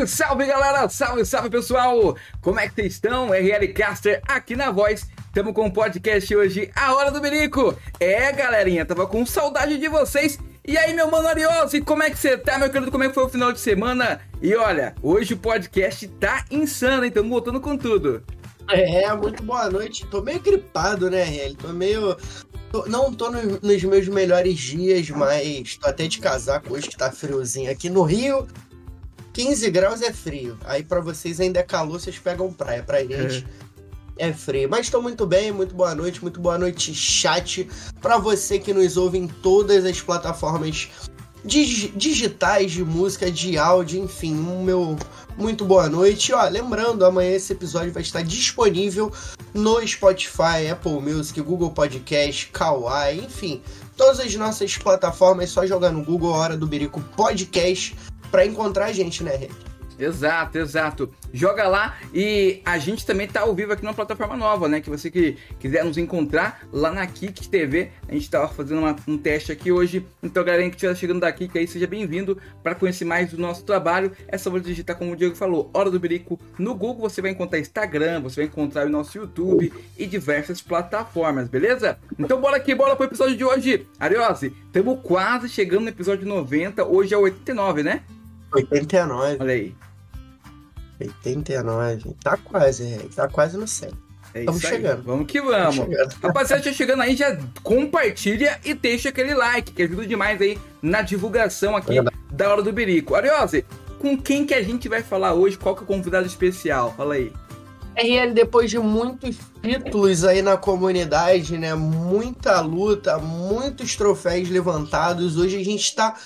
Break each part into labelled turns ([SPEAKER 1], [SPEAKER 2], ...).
[SPEAKER 1] Salve, salve galera! Salve, salve pessoal! Como é que vocês estão? RL Caster aqui na voz. Estamos com um podcast hoje, A Hora do Berico. É, galerinha, tava com saudade de vocês. E aí, meu mano Ariosi, como é que você tá, meu querido? Como é que foi o final de semana? E olha, hoje o podcast tá insano, então voltando com tudo.
[SPEAKER 2] É, muito boa noite. Tô meio gripado, né, RL? Tô meio. Tô... não tô no... nos meus melhores dias, mas tô até de casaco hoje que tá friozinho. Aqui no Rio, 15 graus é frio. Aí para vocês ainda é calor, vocês pegam praia. Pra gente é, é frio. Mas estou muito bem, muito boa noite, muito boa noite, chat. Para você que nos ouve em todas as plataformas dig digitais de música, de áudio, enfim, um meu muito boa noite. Ó, lembrando, amanhã esse episódio vai estar disponível no Spotify, Apple Music, Google Podcast, Kawaii, enfim, todas as nossas plataformas, é só jogar no Google Hora do Berico Podcast para encontrar a gente, né, Rede?
[SPEAKER 1] Exato, exato. Joga lá e a gente também tá ao vivo aqui numa plataforma nova, né? Que você que quiser nos encontrar lá na Kik TV, a gente tava fazendo uma, um teste aqui hoje. Então, galera que estiver chegando da Kik aí, seja bem-vindo para conhecer mais do nosso trabalho. É só você digitar, como o Diego falou, Hora do Berico no Google. Você vai encontrar Instagram, você vai encontrar o nosso YouTube e diversas plataformas, beleza? Então, bora aqui, bora pro episódio de hoje. Ariose, estamos quase chegando no episódio 90. Hoje é o 89, né?
[SPEAKER 2] 89.
[SPEAKER 1] Olha aí.
[SPEAKER 2] 89. Tá quase, tá quase no 100.
[SPEAKER 1] É Estamos chegando. Vamos que vamos. Chegando. Rapaziada, já chegando aí, já compartilha e deixa aquele like, que ajuda demais aí na divulgação aqui é da Hora do Berico. Ariose, com quem que a gente vai falar hoje? Qual que é o convidado especial? Fala aí.
[SPEAKER 2] RL, depois de muitos títulos aí na comunidade, né? Muita luta, muitos troféus levantados. Hoje a gente está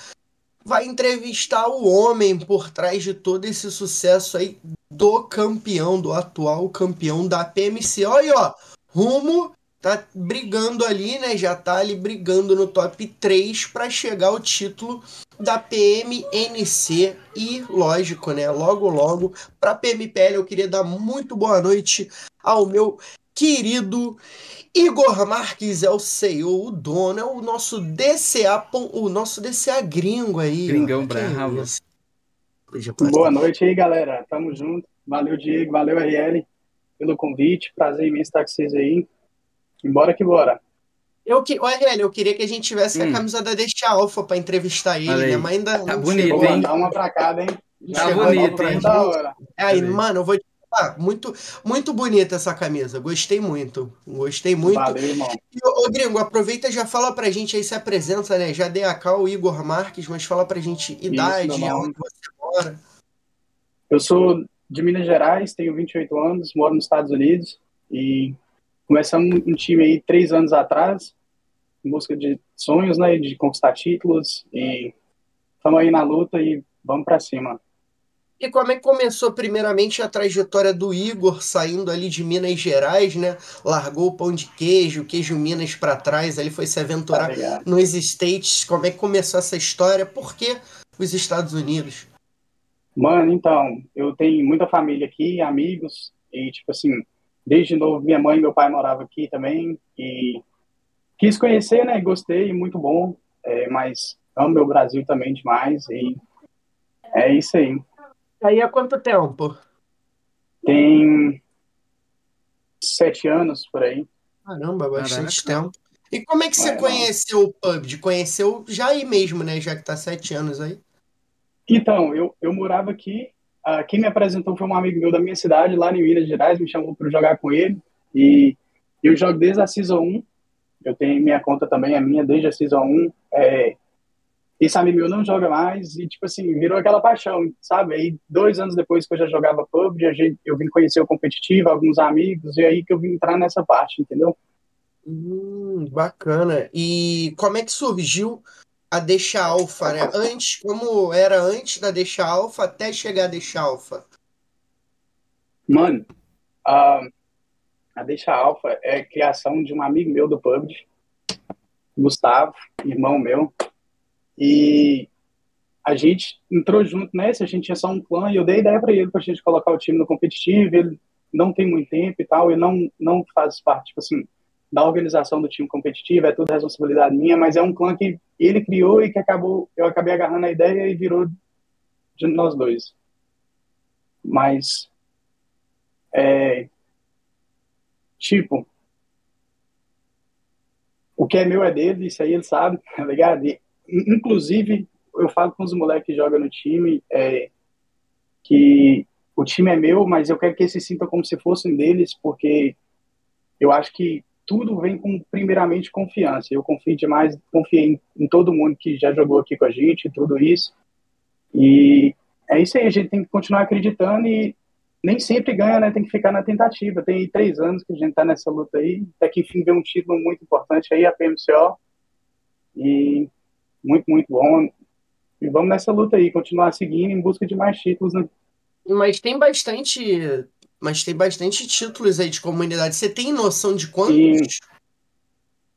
[SPEAKER 2] vai entrevistar o homem por trás de todo esse sucesso aí do campeão, do atual campeão da PMC. Olha aí, ó, rumo tá brigando ali, né? Já tá ali brigando no top 3 para chegar ao título da PMNC e lógico, né? Logo logo para PMPL eu queria dar muito boa noite ao meu querido Igor Marques é o CEO, o dono, é o nosso DCA, o nosso DCA gringo aí.
[SPEAKER 1] Gringão bravo.
[SPEAKER 3] Boa noite aí, galera. Tamo junto. Valeu, Diego. Valeu, RL, pelo convite. Prazer imenso estar com vocês aí. E bora que bora.
[SPEAKER 2] Eu que, o RL, eu queria que a gente tivesse hum. a camisa da Deixa Alfa pra entrevistar ele, né? Mas ainda.
[SPEAKER 1] Tá bonito, hein?
[SPEAKER 3] Dá uma pra cada, hein?
[SPEAKER 1] Tá bonito, hein? Da
[SPEAKER 2] hora. Aí, mano, eu vou te ah, muito, muito bonita essa camisa. Gostei muito. Gostei muito.
[SPEAKER 3] Valeu, irmão.
[SPEAKER 2] E, ô, Gringo, aproveita e já fala pra gente aí, se apresenta, né? Já dei a cal o Igor Marques, mas fala pra gente idade, Isso, onde você mora.
[SPEAKER 3] Eu sou de Minas Gerais, tenho 28 anos, moro nos Estados Unidos e começamos um time aí três anos atrás, em busca de sonhos, né? De conquistar títulos e estamos aí na luta e vamos para cima.
[SPEAKER 2] E como é que começou primeiramente a trajetória do Igor saindo ali de Minas Gerais, né? Largou o pão de queijo, queijo Minas para trás, ali foi se aventurar tá nos States. Como é que começou essa história? Por que os Estados Unidos?
[SPEAKER 3] Mano, então, eu tenho muita família aqui, amigos, e tipo assim, desde novo minha mãe e meu pai moravam aqui também, e quis conhecer, né? Gostei, muito bom, é, mas amo meu Brasil também demais, e é isso aí.
[SPEAKER 2] Aí há quanto tempo?
[SPEAKER 3] Tem sete anos por aí.
[SPEAKER 2] Caramba, bastante Caraca. tempo. E como é que você é, conheceu não. o PUBG? Conheceu já aí mesmo, né? Já que tá sete anos aí.
[SPEAKER 3] Então, eu, eu morava aqui. Uh, quem me apresentou foi um amigo meu da minha cidade, lá em Minas Gerais, me chamou para jogar com ele. E eu jogo desde a Season 1. Eu tenho minha conta também, a minha desde a Season 1. É, esse amigo meu não joga mais e, tipo assim, virou aquela paixão, sabe? Aí, dois anos depois que eu já jogava PUBG, eu vim conhecer o competitivo, alguns amigos, e aí que eu vim entrar nessa parte, entendeu?
[SPEAKER 2] Hum, bacana. E como é que surgiu a Deixa Alfa, né? Antes, como era antes da Deixa Alfa até chegar a Deixa Alfa?
[SPEAKER 3] Mano, a, a Deixa Alfa é criação de um amigo meu do PUBG, Gustavo, irmão meu, e a gente entrou junto nessa, a gente tinha só um clã, e eu dei ideia para ele para a gente colocar o time no competitivo, ele não tem muito tempo e tal, e não, não faz parte, tipo assim, da organização do time competitivo, é tudo responsabilidade minha, mas é um clã que ele criou e que acabou, eu acabei agarrando a ideia e virou de nós dois. Mas, é, tipo, o que é meu é dele, isso aí ele sabe, tá ligado? E, inclusive, eu falo com os moleques que jogam no time é, que o time é meu, mas eu quero que eles se sintam como se fossem deles, porque eu acho que tudo vem com, primeiramente, confiança. Eu confio demais, confiei em, em, todo mundo que já jogou aqui com a gente, tudo isso. E é isso aí, a gente tem que continuar acreditando e nem sempre ganha, né? Tem que ficar na tentativa. Tem três anos que a gente tá nessa luta aí, até que enfim veio um título muito importante aí, a PMCO. E muito, muito bom. E vamos nessa luta aí, continuar seguindo em busca de mais títulos, né?
[SPEAKER 2] Mas tem bastante. Mas tem bastante títulos aí de comunidade. Você tem noção de quantos?
[SPEAKER 3] E,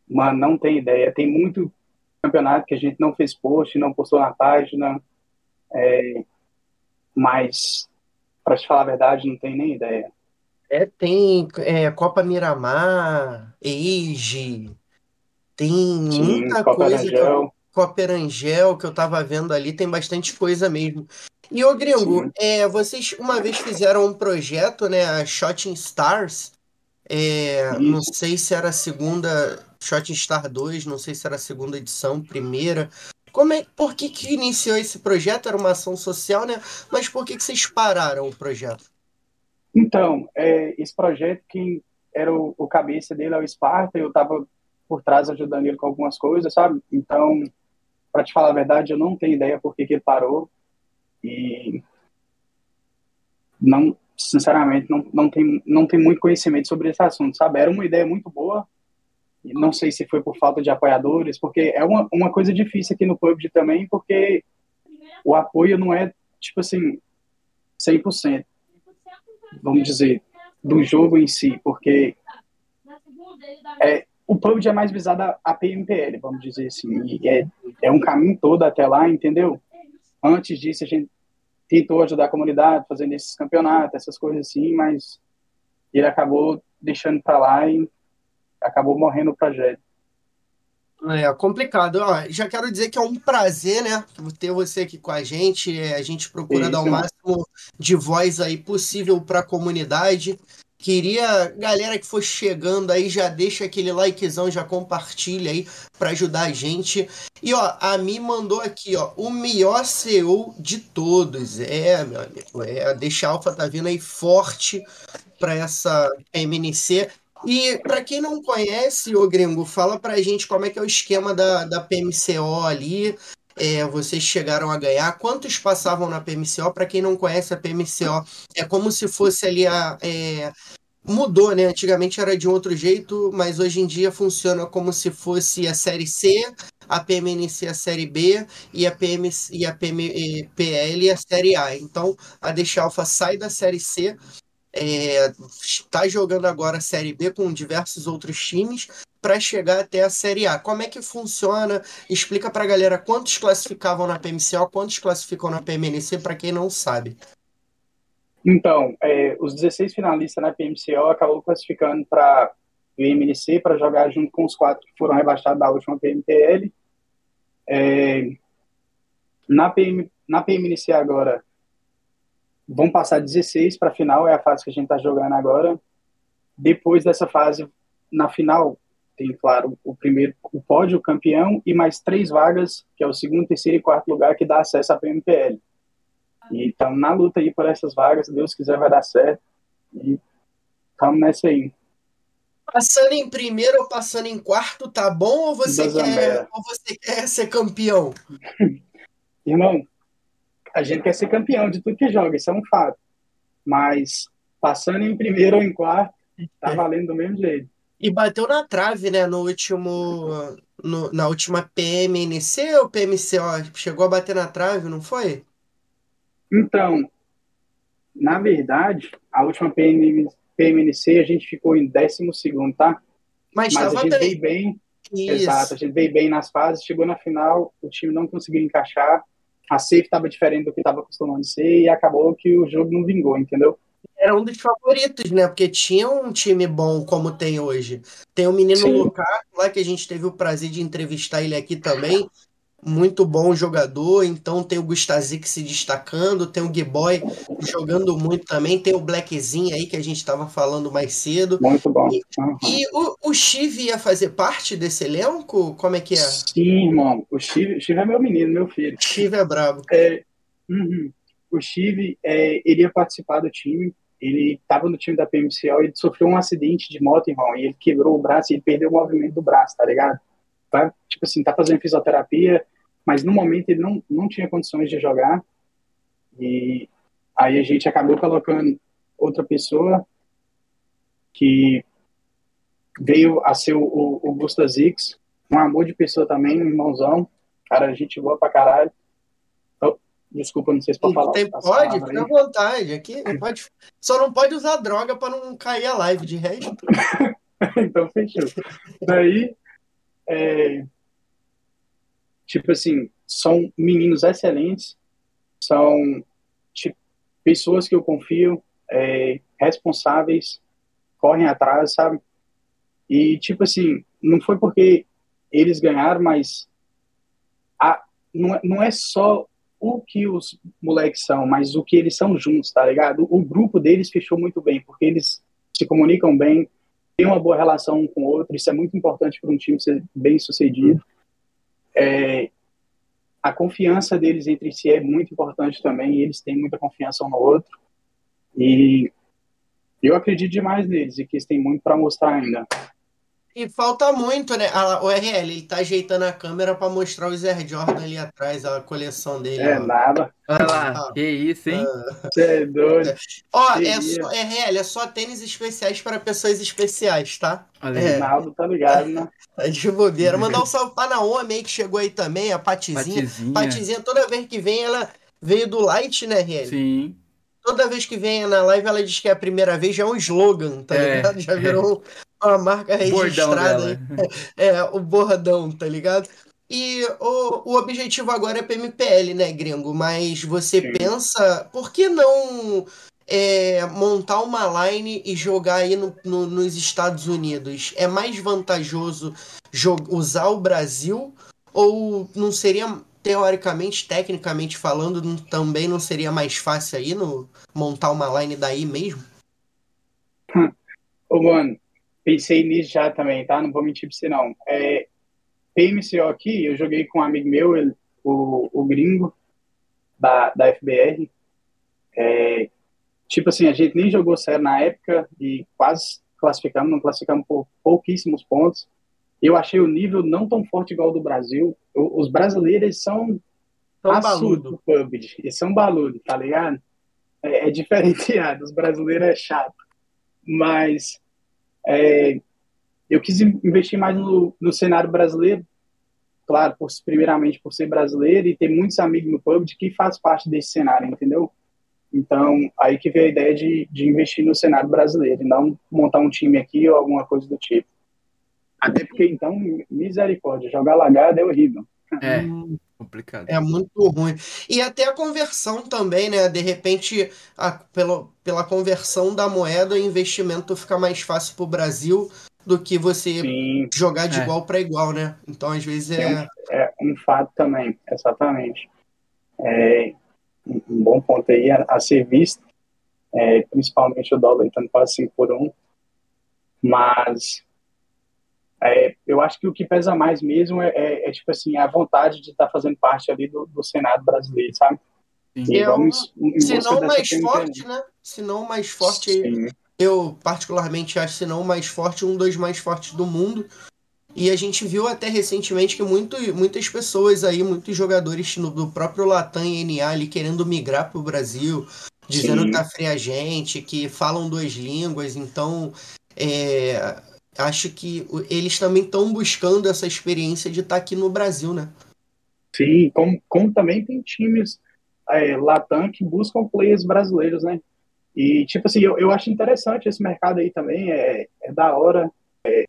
[SPEAKER 3] mano, não tem ideia. Tem muito campeonato que a gente não fez post, não postou na página. É, mas, para te falar a verdade, não tem nem ideia.
[SPEAKER 2] É, tem é, Copa Miramar, Age, tem Sim, muita Copa coisa. Copa Erangel, que eu tava vendo ali, tem bastante coisa mesmo. E ô Gringo, é, vocês uma vez fizeram um projeto, né, a Shot Stars, é, não sei se era a segunda, Shot Star 2, não sei se era a segunda edição, primeira. Como é, por que, que iniciou esse projeto? Era uma ação social, né? Mas por que, que vocês pararam o projeto?
[SPEAKER 3] Então, é, esse projeto, quem era o, o cabeça dele é o Sparta, eu estava por trás ajudando ele com algumas coisas, sabe? Então, para te falar a verdade, eu não tenho ideia por que, que ele parou. E não, sinceramente, não, não, tem, não tem muito conhecimento sobre esse assunto, sabe? Era uma ideia muito boa, e não sei se foi por falta de apoiadores, porque é uma, uma coisa difícil aqui no PUBG também, porque o apoio não é, tipo assim, 100%, vamos dizer, do jogo em si, porque é, o PUBG é mais visado a, a PMPL, vamos dizer assim, é, é um caminho todo até lá, entendeu? Antes disso, a gente tentou ajudar a comunidade, fazendo esses campeonatos, essas coisas assim, mas ele acabou deixando para lá e acabou morrendo o projeto.
[SPEAKER 2] É complicado. Ó, já quero dizer que é um prazer, né, ter você aqui com a gente. É, a gente procura Isso. dar o máximo de voz aí possível para a comunidade. Queria, galera que for chegando aí, já deixa aquele likezão, já compartilha aí para ajudar a gente. E ó, a Mi mandou aqui, ó, o melhor CEO de todos. É, meu amigo, é, deixa a Alpha tá vindo aí forte para essa MNC. E para quem não conhece, o Gringo, fala pra gente como é que é o esquema da, da PMCO ali. É, vocês chegaram a ganhar. Quantos passavam na PMCO? Para quem não conhece a PMCO, é como se fosse ali a. É, mudou, né? Antigamente era de um outro jeito, mas hoje em dia funciona como se fosse a série C, a PMNC a série B e a, PM, e a PMPL a série A. Então a Deixa Alpha sai da série C está é, jogando agora a Série B com diversos outros times para chegar até a Série A. Como é que funciona? Explica para a galera quantos classificavam na PMCO, quantos classificam na PMNC, para quem não sabe.
[SPEAKER 3] Então, é, os 16 finalistas na PMCO acabou classificando para o PMNC para jogar junto com os quatro que foram rebaixados da última PMPL. É, na, PM, na PMNC agora, vão passar 16 para a final, é a fase que a gente está jogando agora. Depois dessa fase, na final, tem, claro, o primeiro, o pódio, o campeão, e mais três vagas, que é o segundo, terceiro e quarto lugar, que dá acesso à PMPL. E estamos na luta aí por essas vagas, se Deus quiser vai dar certo. E estamos nessa aí.
[SPEAKER 2] Passando em primeiro ou passando em quarto, tá bom? Ou você, quer, ou você quer ser campeão?
[SPEAKER 3] Irmão, a gente quer ser campeão de tudo que joga, isso é um fato. Mas passando em primeiro ou em quarto, tá valendo do mesmo jeito.
[SPEAKER 2] E bateu na trave, né, no último. No, na última PMNC ou PMCO? Chegou a bater na trave, não foi?
[SPEAKER 3] Então, na verdade, a última PM, PMNC a gente ficou em 12, tá? Mas, Mas a gente veio bem. Isso. Exato, a gente veio bem nas fases, chegou na final, o time não conseguiu encaixar a safe estava diferente do que estava acostumado a ser e acabou que o jogo não vingou, entendeu?
[SPEAKER 2] Era um dos favoritos, né? Porque tinha um time bom como tem hoje. Tem o menino. Lukaku lá que a gente teve o prazer de entrevistar ele aqui também. Muito bom jogador, então tem o Gustazik se destacando, tem o Giboy jogando muito também, tem o Blackzinho aí que a gente estava falando mais cedo.
[SPEAKER 3] Muito bom.
[SPEAKER 2] E, uhum. e o, o Chive ia fazer parte desse elenco? Como é que é?
[SPEAKER 3] Sim, irmão. O Chive, Chive é meu menino, meu filho.
[SPEAKER 2] Chive é brabo.
[SPEAKER 3] É, uhum. O Chive é, ele ia participar do time, ele estava no time da PMCL, ele sofreu um acidente de moto, irmão, e ele quebrou o braço e ele perdeu o movimento do braço, tá ligado? Tá, tipo assim, tá fazendo fisioterapia, mas no momento ele não, não tinha condições de jogar. E aí a gente acabou colocando outra pessoa que veio a ser o, o, o Gustazix, um amor de pessoa também, um irmãozão, cara, gente boa pra caralho. Oh, desculpa, não sei se pode falar.
[SPEAKER 2] Tem, pode, fica à vontade. Aqui pode, só não pode usar droga para não cair a live de resto.
[SPEAKER 3] então fechou. Daí é, tipo assim, são meninos excelentes, são tipo, pessoas que eu confio, é, responsáveis, correm atrás, sabe? E, tipo assim, não foi porque eles ganharam, mas a, não, é, não é só o que os moleques são, mas o que eles são juntos, tá ligado? O, o grupo deles fechou muito bem, porque eles se comunicam bem, tem uma boa relação um com o outro, isso é muito importante para um time ser bem sucedido. É, a confiança deles entre si é muito importante também, eles têm muita confiança um no outro. E eu acredito demais neles e que eles têm muito para mostrar ainda.
[SPEAKER 2] E falta muito, né? o RL, ele tá ajeitando a câmera para mostrar o Zé Jordan ali atrás, a coleção dele.
[SPEAKER 3] É ó. nada.
[SPEAKER 1] Olha lá, ah, que isso, hein?
[SPEAKER 3] Você é doido.
[SPEAKER 2] Ó, é só, RL, é só tênis especiais para pessoas especiais, tá?
[SPEAKER 3] Olha é. Naldo, tá ligado, né?
[SPEAKER 2] Tá de bobeira. Mandar um salve pra Naomi aí, que chegou aí também, a Patizinha. Patizinha. Patizinha, toda vez que vem, ela veio do Light, né, RL?
[SPEAKER 1] Sim
[SPEAKER 2] toda vez que vem na live ela diz que é a primeira vez, já é um slogan, tá é, ligado? Já virou uma marca registrada. É, o bordão, tá ligado? E o, o objetivo agora é PMPL, né, gringo? Mas você Sim. pensa, por que não é, montar uma line e jogar aí no, no, nos Estados Unidos? É mais vantajoso usar o Brasil ou não seria, teoricamente, tecnicamente falando, não, também não seria mais fácil aí no, montar uma line daí mesmo?
[SPEAKER 3] Ô, mano, pensei nisso já também, tá? Não vou mentir pra você, não. É, PMCO aqui, eu joguei com um amigo meu, ele, o, o gringo, da, da FBR. É, tipo assim, a gente nem jogou sério na época e quase classificamos, não classificamos por pouquíssimos pontos. Eu achei o nível não tão forte igual do Brasil. Os brasileiros são
[SPEAKER 2] são baludo.
[SPEAKER 3] PUBG. Eles são baludo, tá ligado? É, é diferenciado. Os brasileiros é chato. Mas é, eu quis investir mais no, no cenário brasileiro, claro, por, primeiramente por ser brasileiro e ter muitos amigos no PUBG que faz parte desse cenário, entendeu? Então, aí que veio a ideia de, de investir no cenário brasileiro e não montar um time aqui ou alguma coisa do tipo. Até porque, então, misericórdia, jogar lagada é horrível.
[SPEAKER 1] É, complicado.
[SPEAKER 2] É muito ruim. E até a conversão também, né? De repente, a, pela, pela conversão da moeda, o investimento fica mais fácil para o Brasil do que você Sim. jogar de é. igual para igual, né? Então, às vezes é...
[SPEAKER 3] É um, é um fato também, exatamente. É um bom ponto aí a, a ser visto, é, principalmente o dólar estando quase 5 por 1. Mas é, eu acho que o que pesa mais mesmo é, é, é tipo assim, a vontade de estar tá fazendo parte ali do, do Senado brasileiro, sabe?
[SPEAKER 2] E vamos, se não mais forte, né? Se não mais forte, Sim. eu particularmente acho, se não mais forte, um dos mais fortes do mundo. E a gente viu até recentemente que muito, muitas pessoas aí, muitos jogadores no, do próprio Latam e NA ali querendo migrar para o Brasil, dizendo Sim. que tá fria gente, que falam duas línguas, então é, acho que eles também estão buscando essa experiência de estar tá aqui no Brasil, né?
[SPEAKER 3] Sim, como, como também tem times é, Latam que buscam players brasileiros, né? E, tipo assim, eu, eu acho interessante esse mercado aí também, é, é da hora. É,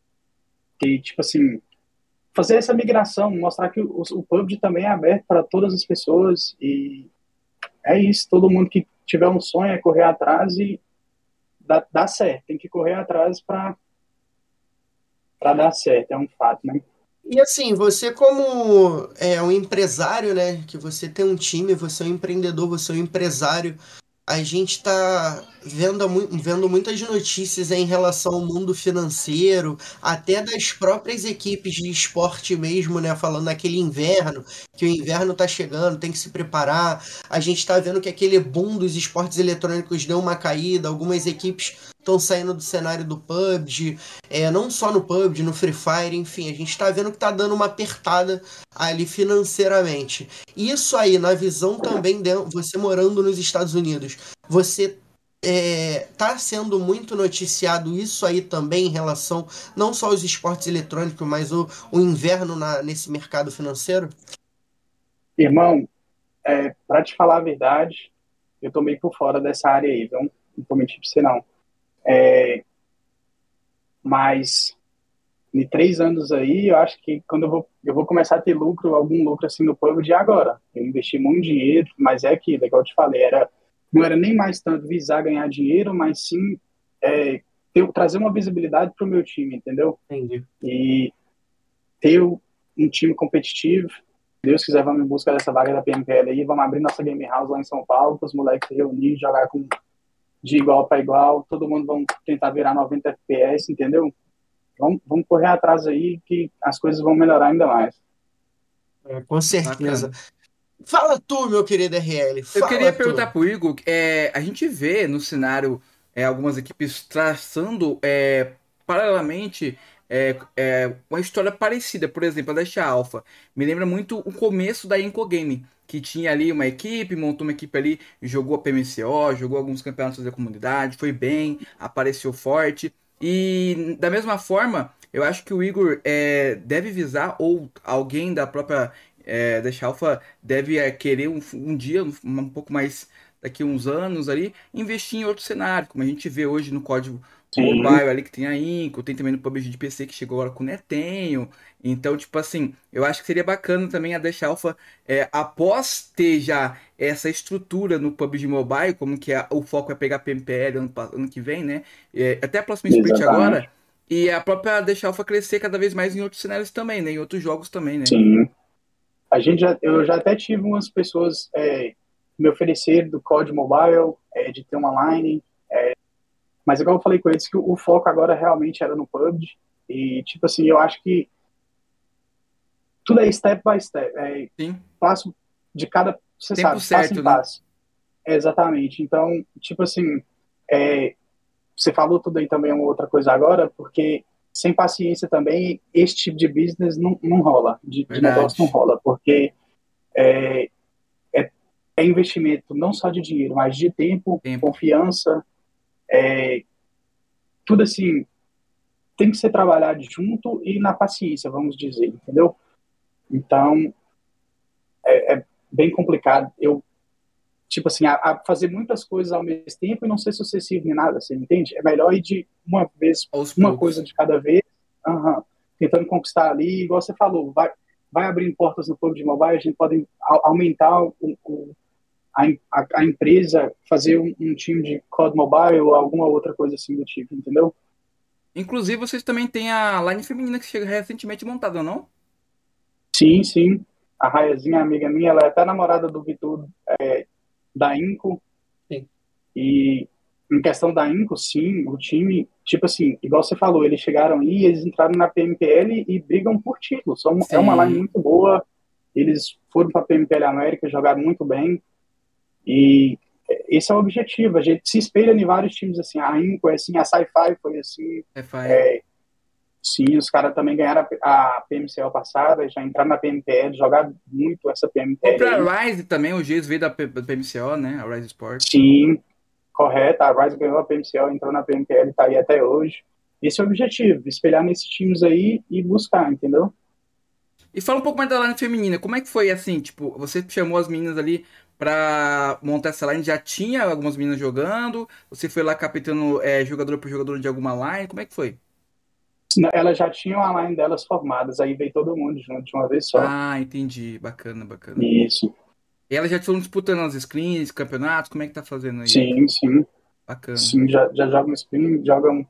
[SPEAKER 3] que, tipo assim, fazer essa migração, mostrar que o, o PUBG também é aberto para todas as pessoas e é isso, todo mundo que tiver um sonho é correr atrás e dá, dá certo, tem que correr atrás para para dar certo, é um fato, né?
[SPEAKER 2] E assim, você como é um empresário, né? Que você tem um time, você é um empreendedor, você é um empresário a gente está vendo, vendo muitas notícias em relação ao mundo financeiro, até das próprias equipes de esporte mesmo, né? Falando naquele inverno, que o inverno está chegando, tem que se preparar. A gente está vendo que aquele boom dos esportes eletrônicos deu uma caída, algumas equipes estão saindo do cenário do PUBG, é, não só no PUBG, no Free Fire, enfim, a gente está vendo que está dando uma apertada ali financeiramente. Isso aí, na visão também de você morando nos Estados Unidos, você está é, sendo muito noticiado isso aí também em relação não só aos esportes eletrônicos, mas o, o inverno na, nesse mercado financeiro?
[SPEAKER 3] Irmão, é, para te falar a verdade, eu tô meio por fora dessa área aí, viu? Não vou mentir pra você não. É, mas em três anos aí, eu acho que quando eu vou, eu vou começar a ter lucro, algum lucro assim no povo de agora. Eu investi muito dinheiro, mas é aquilo, igual eu te falei, era, não era nem mais tanto visar ganhar dinheiro, mas sim é, ter, trazer uma visibilidade para o meu time, entendeu?
[SPEAKER 2] Entendi.
[SPEAKER 3] E ter um time competitivo. Deus quiser, vamos em busca dessa vaga da PMPL aí, vamos abrir nossa game house lá em São Paulo, para os moleques se reunir, jogar com de igual para igual, todo mundo vão tentar virar 90 FPS, entendeu? Vamos, vamos correr atrás aí que as coisas vão melhorar ainda mais.
[SPEAKER 2] É, com certeza. Bacana. Fala tu, meu querido RL.
[SPEAKER 1] Eu queria tu. perguntar pro Igor, é, a gente vê no cenário é, algumas equipes traçando é, paralelamente é, é, uma história parecida, por exemplo, a Dash Alpha. Me lembra muito o começo da Inco Game que tinha ali uma equipe, montou uma equipe ali, jogou a PMCO, jogou alguns campeonatos da comunidade, foi bem, apareceu forte. E da mesma forma, eu acho que o Igor é, deve visar, ou alguém da própria é, Dash Alpha deve é, querer um, um dia, um, um pouco mais daqui uns anos ali, investir em outro cenário, como a gente vê hoje no código. Mobile ali que tem a Inco, tem também no PUBG de PC que chegou agora com o Netenho. Então, tipo assim, eu acho que seria bacana também a Dash Alpha, é, após ter já essa estrutura no PUBG Mobile, como que é, o foco é pegar PMPL ano, ano que vem, né? É, até a próxima split agora. E a própria Dash Alpha crescer cada vez mais em outros cenários também, né? Em outros jogos também, né?
[SPEAKER 3] Sim. A gente já, eu já até tive umas pessoas é, me oferecer do código mobile, é, de ter uma line, mas igual eu falei com eles que o, foco agora realmente era no PUBG. E, tipo assim, eu acho que tudo é step by step. É Sim. passo de cada. Você Tempo sabe, certo, passo em né? passo. É, exatamente. Então, tipo assim, é, você falou tudo aí também uma outra coisa agora, porque sem paciência também, esse tipo de business não, não rola, de, de negócio não rola, porque é, é, é, investimento não só de dinheiro, mas de tempo, tempo. confiança, é, tudo assim tem que ser trabalhado junto e na paciência, vamos dizer, entendeu? Então é, é bem complicado. Eu tipo assim, a, a, fazer muitas coisas ao mesmo tempo e não ser sucessivo nem nada, você entende? É melhor ir de uma vez, Aos uma poucos. coisa de cada vez, uhum, tentando conquistar ali, igual você falou, vai, vai abrindo portas no clube de mobile, a gente pode aumentar o, o a, a, a empresa fazer um, um, time de COD Mobile ou alguma outra coisa assim do tipo, entendeu?
[SPEAKER 1] Inclusive, vocês também têm a line feminina que chega recentemente montada, não?
[SPEAKER 3] Sim, sim. A Raiazinha, amiga minha, ela é até namorada do Vitor é, da Inco. Sim. E em questão da Inco, sim, o time, tipo assim, igual você falou, eles chegaram aí, eles entraram na PMPL e brigam por título. São, é uma line muito boa. Eles foram para a PMPL América, jogaram muito bem. E esse é o objetivo. A gente se espelha em vários times assim. A Inco é assim, a Sci-Fi foi assim. É, sim, os caras também ganharam a, PMCL passada, já entraram na PMPL, jogaram muito essa PMPL.
[SPEAKER 1] Pra Rise também, o Giz veio da, PMCO, né? A Rise Sport.
[SPEAKER 3] Sim, correto. A Rise ganhou a PMCO, entrou na PMPL, tá aí até hoje. Esse é o objetivo, espelhar nesses times aí e buscar, entendeu?
[SPEAKER 1] E fala um pouco mais da line feminina. Como é que foi assim? Tipo, você chamou as meninas ali para montar essa line? Já tinha algumas meninas jogando? Você foi lá captando é, jogador por jogador de alguma line? Como é que foi?
[SPEAKER 3] Elas já tinham a line delas formadas, aí veio todo mundo junto de uma vez só.
[SPEAKER 1] Ah, entendi. Bacana, bacana.
[SPEAKER 3] Isso.
[SPEAKER 1] E elas já estão disputando as screens, campeonatos? Como é que tá fazendo aí?
[SPEAKER 3] Sim, sim.
[SPEAKER 1] Bacana.
[SPEAKER 3] Sim, já, já jogam screen, jogam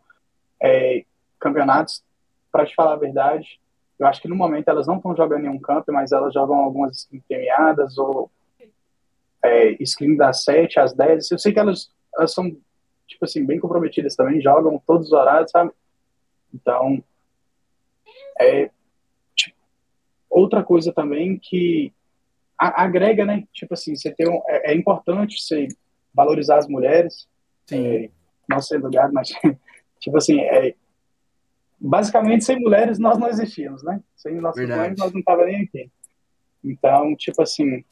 [SPEAKER 3] é, campeonatos. Para te falar a verdade, Eu acho que no momento elas não estão jogando em um campo, mas elas jogam algumas screen premiadas ou é, screen das 7 às 10. Eu sei que elas, elas são, tipo assim, bem comprometidas também, jogam todos os horários, sabe? Então, é, tipo, outra coisa também que a, agrega, né? Tipo assim, você tem um, é, é, importante você valorizar as mulheres. Sim. É, não ser lugar, mas tipo assim, é, basicamente sem mulheres nós não existíamos, né? Sem nossas Verdade. mulheres nós não tava nem aqui. Então, tipo assim,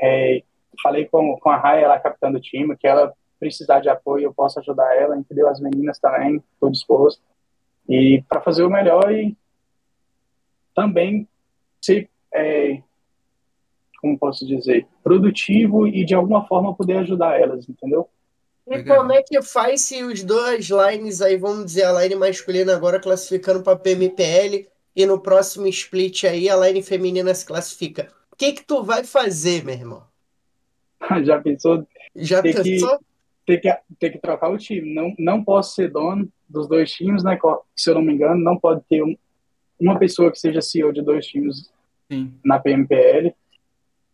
[SPEAKER 3] é, falei com, com a Raya, ela capitã do time, que ela precisar de apoio, eu posso ajudar ela, entendeu? As meninas também, estou disposto. E para fazer o melhor e também ser, é, como posso dizer, produtivo e de alguma forma poder ajudar elas, entendeu?
[SPEAKER 2] E como é que faz se os dois lines aí, vamos dizer, a line masculina agora classificando para PMPL e no próximo split aí a line feminina se classifica? O que que tu vai fazer, meu irmão?
[SPEAKER 3] Já pensou?
[SPEAKER 2] Já ter pensou?
[SPEAKER 3] Que, ter, que, ter que trocar o time. Não, não posso ser dono dos dois times, né? Se eu não me engano, não pode ter um, uma pessoa que seja CEO de dois times Sim. na PMPL.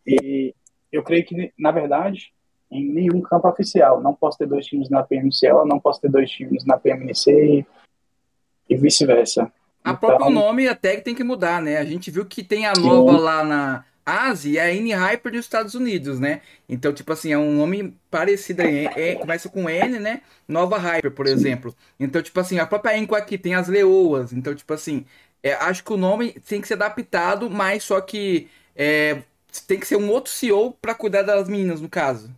[SPEAKER 3] E eu creio que, na verdade, em nenhum campo oficial. Não posso ter dois times na PMCL, não posso ter dois times na PMNC e, e vice-versa.
[SPEAKER 1] A então, próprio nome até que tem que mudar, né? A gente viu que tem a nova lá na Ásia e a N-Hyper dos Estados Unidos, né? Então, tipo assim, é um nome parecido aí. É, é, começa com N, né? Nova Hyper, por exemplo. Então, tipo assim, a própria Enco aqui tem as leoas. Então, tipo assim, é, acho que o nome tem que ser adaptado, mas só que é, tem que ser um outro CEO para cuidar das meninas, no caso.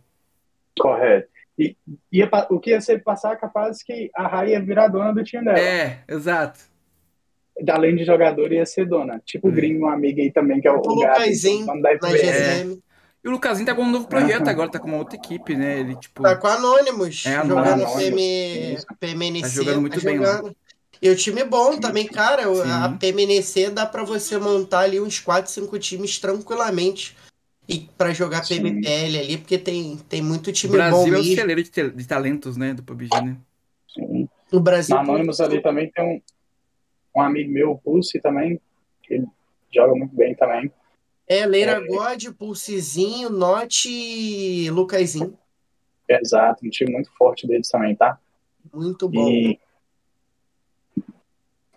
[SPEAKER 3] Correto. E ia, o que ia ser passar capaz que a Rai ia virar dona do time dela.
[SPEAKER 1] É, exato.
[SPEAKER 3] Além de jogador, ia ser dona. Tipo o Gringo, uma amiga aí também, que é o, o
[SPEAKER 2] Lucasinho na GSM.
[SPEAKER 1] É. E o Lucasinho tá com um novo projeto uhum. agora, tá com uma outra equipe, né? Ele, tipo...
[SPEAKER 2] Tá com Anonymous,
[SPEAKER 1] é,
[SPEAKER 2] jogando Anonymous. PM, PMNC.
[SPEAKER 1] Tá jogando muito tá bem jogando.
[SPEAKER 2] E o time bom também, cara. Sim. A PMNC dá para você montar ali uns 4, 5 times tranquilamente e para jogar Sim. PBPL ali, porque tem, tem muito time
[SPEAKER 1] Brasil
[SPEAKER 2] bom.
[SPEAKER 1] O Brasil é o celeiro de, de, talentos, né, do PUBG, né?
[SPEAKER 3] Sim. O Brasil. Na Anonymous ali também tem um, um amigo meu, o Pulse também, que ele joga muito bem também.
[SPEAKER 2] É, Leira é, God, Pulsezinho, Note e Lucasinho.
[SPEAKER 3] Exato, um time muito forte deles também, tá?
[SPEAKER 2] Muito bom. E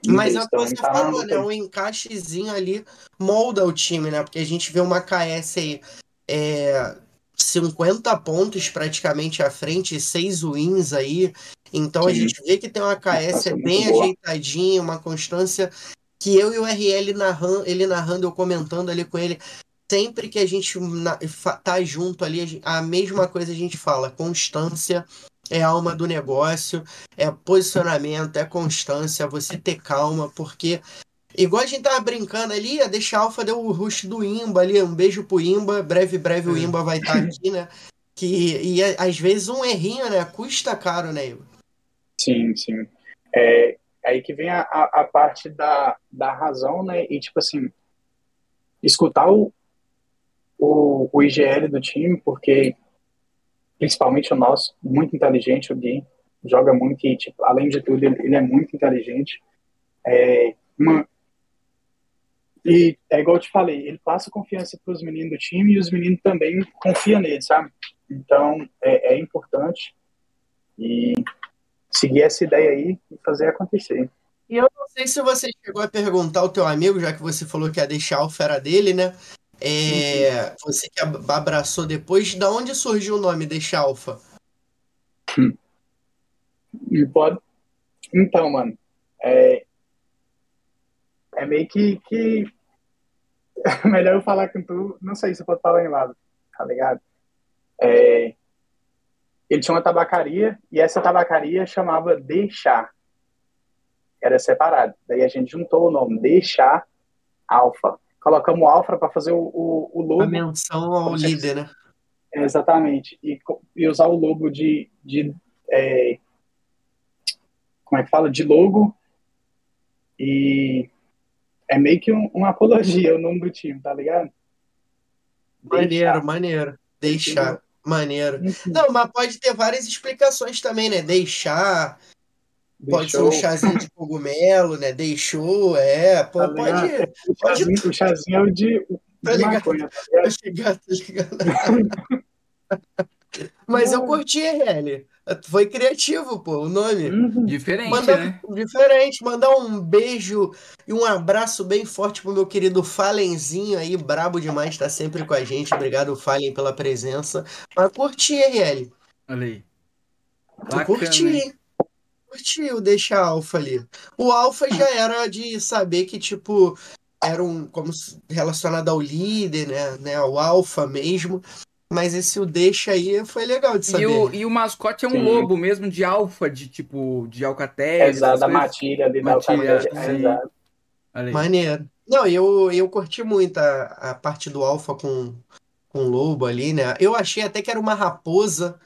[SPEAKER 2] mas é o que você tá falou, né? Um encaixezinho ali molda o time, né? Porque a gente vê uma KS aí é, 50 pontos praticamente à frente, 6 wins aí. Então a gente vê que tem uma KS bem ajeitadinha, uma constância que eu e o RL narrando, ele narrando, eu comentando ali com ele. Sempre que a gente tá junto ali, a mesma coisa a gente fala, constância, é alma do negócio, é posicionamento, é constância, é você ter calma, porque igual a gente tava brincando ali, a Deixa Alfa deu o rush do Imba ali, um beijo pro Imba, breve, breve o é. Imba vai estar tá aqui, né? Que, e às vezes um errinho, né? Custa caro, né, Igor?
[SPEAKER 3] Sim, sim. É aí que vem a, a, parte da, da razão, né? E tipo assim, escutar o, o, o IGL do time, porque principalmente o nosso, muito inteligente, o Gui, joga muito e, tipo, além de tudo, ele, ele é muito inteligente. É, uma, e é igual eu te falei, ele passa confiança para os meninos do time e os meninos também confiam nele, sabe? Então, é, é importante e seguir essa ideia aí e fazer acontecer.
[SPEAKER 2] E eu não sei se você chegou a perguntar ao teu amigo, já que você falou que ia deixar o fera dele, né? É, você que abraçou depois, da onde surgiu o nome Deixa Alpha?
[SPEAKER 3] Hum. Pode... Então, mano, é, é meio que, que... melhor eu falar com tu, não sei se eu posso falar em lado, tá ligado? É... Ele tinha uma tabacaria e essa tabacaria chamava Deixar. Era separado. Daí a gente juntou o nome Deixar Alfa colocamos Alfa para fazer o, o, o, logo. A
[SPEAKER 2] menção ao líder, né?
[SPEAKER 3] exatamente. E, e, usar o logo de. de é, como é que fala? De logo. E é meio que um, uma apologia o nome do time, tá ligado?
[SPEAKER 2] Maneiro, Deixar. maneiro. Deixar. Maneiro. Uhum. Não, mas pode ter várias explicações também, né? Deixar. Pode ser um chazinho de cogumelo, né? Deixou, é. Pô,
[SPEAKER 3] Tá
[SPEAKER 2] pode.
[SPEAKER 3] ligado? O
[SPEAKER 2] pode
[SPEAKER 3] chazinho, o chazinho é o de,
[SPEAKER 2] Tá ligado?
[SPEAKER 3] maconha, tá
[SPEAKER 2] Tá
[SPEAKER 3] ligado?
[SPEAKER 2] tá ligado? Mas eu curti, RL. Foi criativo, pô, o nome.
[SPEAKER 3] Uhum.
[SPEAKER 1] Diferente,
[SPEAKER 2] Manda
[SPEAKER 1] né?
[SPEAKER 2] diferente, mandar um beijo e um abraço bem forte pro meu querido Fallenzinho aí, brabo demais, tá sempre com a gente. Obrigado, Fallen, pela presença. Mas curti, RL.
[SPEAKER 1] Olha aí. Bacana,
[SPEAKER 2] curti,
[SPEAKER 1] hein?
[SPEAKER 2] Curti o deixar alfa ali. O alfa já era de saber que, tipo, era um como relacionado ao líder, né? né? Ao alfa mesmo. Mas esse o deixa aí foi legal de
[SPEAKER 1] E
[SPEAKER 2] saber.
[SPEAKER 1] o, e o mascote é um
[SPEAKER 3] Sim.
[SPEAKER 1] lobo mesmo, de alfa, de tipo, de alcatéia.
[SPEAKER 3] Exato, da matilha ali da
[SPEAKER 1] Matilha,
[SPEAKER 3] alcateia.
[SPEAKER 1] sim.
[SPEAKER 3] Exato.
[SPEAKER 2] Maneiro. Não, eu, eu curti muito a, a parte do alfa com, com o lobo ali, né? Eu achei até que era uma raposa.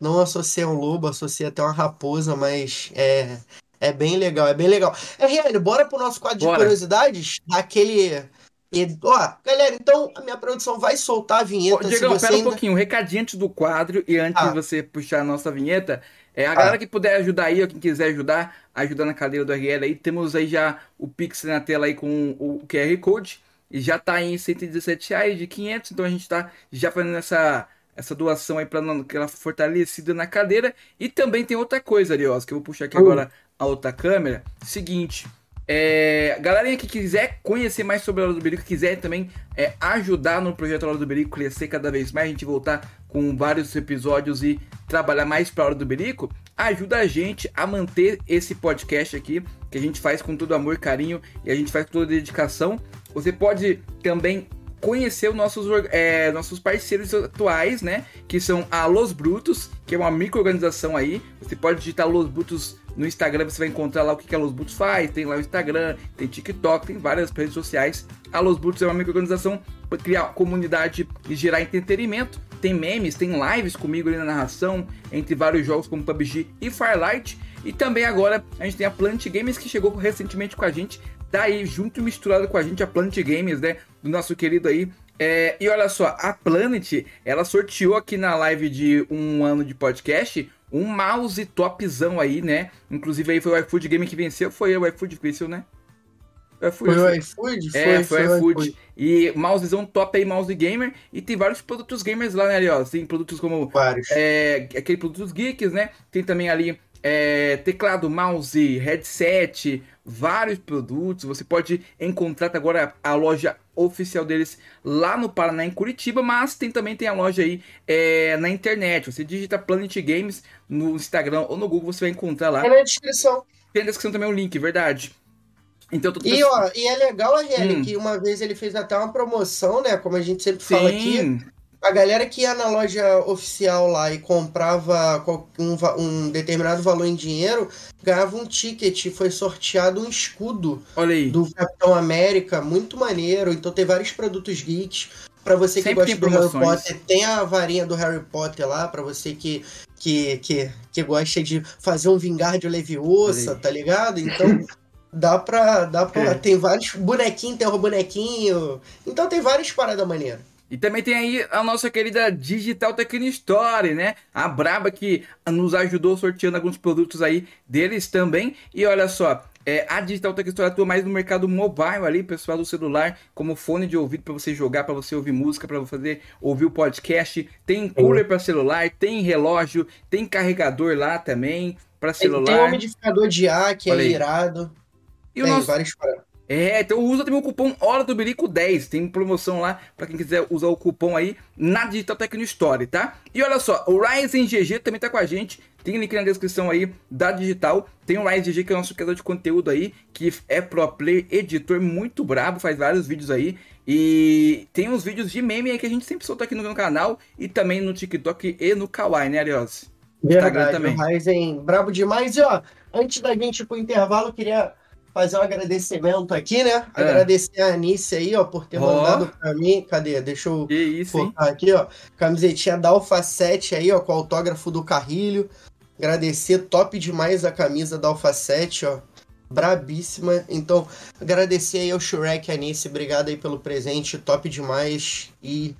[SPEAKER 2] Não associei a um lobo, associei até uma raposa, mas é, é bem legal, é bem legal. RL, bora pro nosso quadro de
[SPEAKER 1] Bora.
[SPEAKER 2] curiosidades? Daquele. Ó, galera, então a minha produção vai soltar a
[SPEAKER 1] Ô,
[SPEAKER 2] vinheta.
[SPEAKER 1] Diegão,
[SPEAKER 2] você
[SPEAKER 1] pera um
[SPEAKER 2] ainda...
[SPEAKER 1] pouquinho, um recadinho antes do quadro e antes
[SPEAKER 2] Ah.
[SPEAKER 1] de você puxar a nossa vinheta. É, a
[SPEAKER 2] Ah.
[SPEAKER 1] galera que puder ajudar aí, ou quem quiser ajudar, ajudar na cadeira do RL aí, temos aí já o Pix na tela aí com o QR Code. E já tá em 117 reais de 500, então a gente tá já fazendo essa, essa doação aí pra não- aquela fortalecida na cadeira. E também tem outra coisa, Arios, que eu vou puxar aqui
[SPEAKER 2] Hum.
[SPEAKER 1] agora a outra câmera. Seguinte, é, galerinha que quiser conhecer mais sobre a Hora do Berico, quiser também é, ajudar no projeto Hora do Berico crescer cada vez mais, a gente voltar com vários episódios e trabalhar mais para a Hora do Berico, ajuda a gente a manter esse podcast aqui, que a gente faz com todo amor e carinho e a gente faz com toda dedicação. Você pode também conhecer os nossos, é, nossos parceiros atuais, né? Que são a Los Brutos, que é uma micro-organização aí. Você pode digitar Los Brutos no Instagram, você vai encontrar lá o que a Los Brutos faz. Tem lá o Instagram, tem TikTok, tem várias redes sociais. A Los Brutos é uma micro-organização para criar comunidade e gerar entretenimento. Tem memes, tem lives comigo ali na narração, entre vários jogos como PUBG e Firelight. E também agora a gente tem a Plant Games que chegou recentemente com a gente, tá aí junto e misturado com a gente a Plant Games, né? Do nosso querido aí. É, e olha só, a Planet, ela sorteou aqui na live de um ano de podcast um mouse topzão aí, né? Inclusive aí foi o iFood Game que venceu, foi o iFood que venceu, né? O iFood,
[SPEAKER 2] Foi
[SPEAKER 1] foi.
[SPEAKER 2] o iFood?
[SPEAKER 1] É, foi,
[SPEAKER 2] o
[SPEAKER 1] iFood. E mousezão top aí, mouse gamer. E tem vários produtos gamers lá, né, ali, ó. Tem produtos como
[SPEAKER 2] Vários.
[SPEAKER 1] é, aquele produtos geeks, né? Tem também ali é, teclado, mouse, headset, vários produtos. Você pode encontrar agora a loja oficial deles lá no Paraná, em Curitiba, mas tem também tem a loja aí é, na internet. Você digita Planet Games no Instagram ou no Google, você vai encontrar lá.
[SPEAKER 2] É na descrição.
[SPEAKER 1] Tem na descrição também o link, verdade. Então, tô
[SPEAKER 2] E, ó, e é legal, RL,
[SPEAKER 1] Hum.
[SPEAKER 2] que uma vez ele fez até uma promoção, né? Como a gente sempre fala aqui. A galera que ia na loja oficial lá e comprava um, um determinado valor em dinheiro, ganhava um ticket. Foi sorteado um escudo do Capitão América, muito maneiro. Então tem vários produtos geeks. Pra você que
[SPEAKER 1] Sempre
[SPEAKER 2] gosta do Harry. Potter, tem a varinha do Harry Potter lá, pra você que, que, que, que gosta de fazer um Vingardio Leviosa,
[SPEAKER 1] Olha aí.
[SPEAKER 2] tá ligado? Então dá pra. Dá pra
[SPEAKER 1] É.
[SPEAKER 2] Tem vários bonequinhos, tem o bonequinho. Então tem várias paradas maneiras.
[SPEAKER 1] E também tem aí a nossa querida Digital Tecno Store, né? A Braba que nos ajudou sorteando alguns produtos aí deles também. E olha só, é, a Digital Tecno Store atua mais no mercado mobile ali, pessoal do celular, como fone de ouvido para você jogar, para você ouvir música, para fazer ouvir o podcast. Tem cooler para celular, tem relógio, tem carregador lá também para
[SPEAKER 2] Tem, tem um
[SPEAKER 1] celular.
[SPEAKER 2] umidificador de ar que
[SPEAKER 1] Olha
[SPEAKER 2] é irado.
[SPEAKER 1] E o
[SPEAKER 2] tem
[SPEAKER 1] nosso
[SPEAKER 2] várias paradas.
[SPEAKER 1] É, então usa também o cupom Hora do Berico 10. Tem promoção lá pra quem quiser usar o cupom aí na Digital Tecno Store, tá? E olha só, o Ryzen GG também tá com a gente. Tem link na descrição aí da Digital. Tem o Ryzen GG que é o nosso criador de conteúdo aí, que é pro player, editor muito brabo, faz vários vídeos aí. E tem uns vídeos de meme aí que a gente sempre solta aqui no canal e também no TikTok e no Kawaii, né, Ariose? Instagram
[SPEAKER 2] Verdade,
[SPEAKER 1] também.
[SPEAKER 2] o Ryzen brabo demais. E ó, antes da gente ir pro intervalo, eu queria fazer um agradecimento aqui, né?
[SPEAKER 1] É.
[SPEAKER 2] Agradecer a Anice aí, ó, por ter
[SPEAKER 1] Ó.
[SPEAKER 2] mandado pra mim. Cadê? Deixa eu
[SPEAKER 1] isso,
[SPEAKER 2] aqui, ó. Camisetinha da 7 aí, ó, com o autógrafo do Carrilho. Agradecer, top demais a camisa da 7, ó. Brabíssima. Então, agradecer aí ao Shurek e a Anice. Obrigado aí pelo presente, top demais. E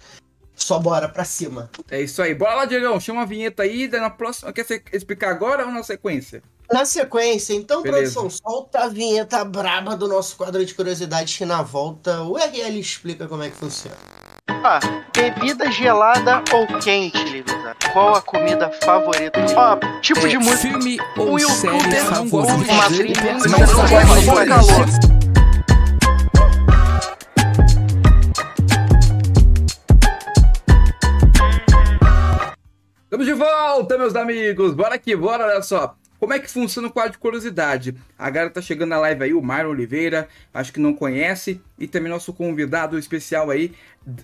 [SPEAKER 2] Só bora pra cima.
[SPEAKER 1] É isso aí. Bora lá, Diegão. Chama a vinheta aí. Na próxima. Quer explicar agora ou na sequência?
[SPEAKER 2] Na sequência, então,
[SPEAKER 1] Beleza.
[SPEAKER 2] produção, solta a vinheta braba do nosso quadro de curiosidades que na volta o RL explica como é que funciona.
[SPEAKER 4] Ah, bebida gelada ou quente, Livisa? Qual a comida favorita? Ó, tipo de
[SPEAKER 1] É,
[SPEAKER 4] música.
[SPEAKER 1] Filme
[SPEAKER 4] Um
[SPEAKER 1] ou
[SPEAKER 4] youtuber
[SPEAKER 1] série
[SPEAKER 4] não gosta de uma trilha,
[SPEAKER 1] Não
[SPEAKER 4] gosta de calor.
[SPEAKER 1] Estamos de volta, meus amigos. Bora aqui, bora, olha só. Como é que funciona o quadro de curiosidade? A galera tá chegando na live aí, o Myron Oliveira, acho que não conhece, e também nosso convidado especial aí,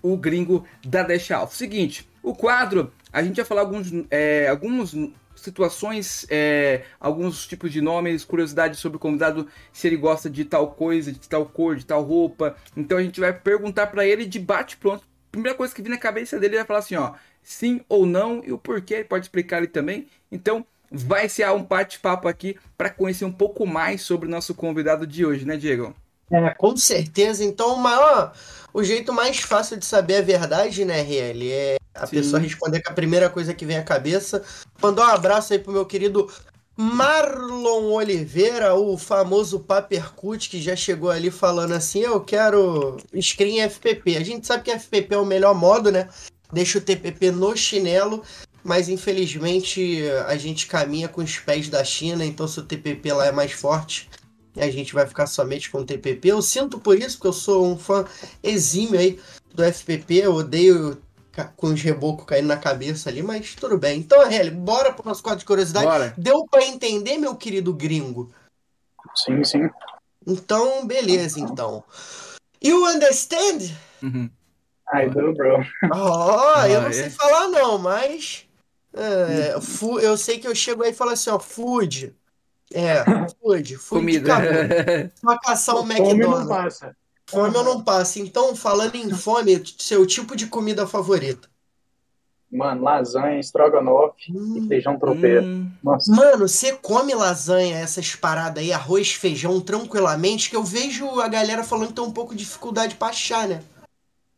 [SPEAKER 1] o gringo da Dash Alpha. Seguinte, o quadro, a gente vai falar alguns, é, algumas situações, é, alguns tipos de nomes, curiosidades sobre o convidado, se ele gosta de tal coisa, de tal cor, de tal roupa. Então a gente vai perguntar pra ele de bate pronto. Primeira coisa que vir na cabeça dele, ele vai falar assim, ó, sim ou não e o porquê, ele pode explicar ali também. Então, vai ser um bate-papo aqui para conhecer um pouco mais sobre o nosso convidado de hoje, né, Diego?
[SPEAKER 2] É, com certeza. Então, o maior, o jeito mais fácil de saber a verdade, né, RL, é a
[SPEAKER 1] Sim.
[SPEAKER 2] pessoa responder com a primeira coisa que vem à cabeça. Mandar um abraço aí pro meu querido Marlon Oliveira, o famoso Papercut, que já chegou ali falando assim: eu quero screen FPP. A gente sabe que FPP é o melhor modo, né? Deixa o TPP no chinelo. Mas infelizmente a gente caminha com os pés da China, então se o TPP lá é mais forte, a gente vai ficar somente com o TPP. Eu sinto por isso, porque eu sou um fã exímio aí do FPP, eu odeio com os rebocos caindo na cabeça ali, mas tudo bem. Então, Arely, bora pro nosso quadro de curiosidade.
[SPEAKER 1] Bora.
[SPEAKER 2] Deu pra entender, meu querido gringo?
[SPEAKER 3] Sim, sim.
[SPEAKER 2] Então, beleza, então. You understand?
[SPEAKER 1] Uhum.
[SPEAKER 3] I do, bro.
[SPEAKER 2] Oh, eu
[SPEAKER 1] Ah,
[SPEAKER 2] não
[SPEAKER 1] é?
[SPEAKER 2] sei falar não, mas é, fu- eu sei que eu chego aí e falo assim, ó, food. É, food, food
[SPEAKER 1] Comida.
[SPEAKER 2] acabou. Só caçar um
[SPEAKER 3] Fome não
[SPEAKER 2] McDonald's.
[SPEAKER 3] passa.
[SPEAKER 2] Fome eu não passo. Então, falando em fome, seu tipo de comida favorita?
[SPEAKER 3] Mano, lasanha, estrogonofe e
[SPEAKER 2] Hum,
[SPEAKER 3] feijão tropeiro.
[SPEAKER 1] Hum,
[SPEAKER 3] Nossa,
[SPEAKER 2] Mano, você come lasanha, essas paradas aí, arroz, feijão, tranquilamente, que eu vejo a galera falando que tem um pouco de dificuldade pra achar, né?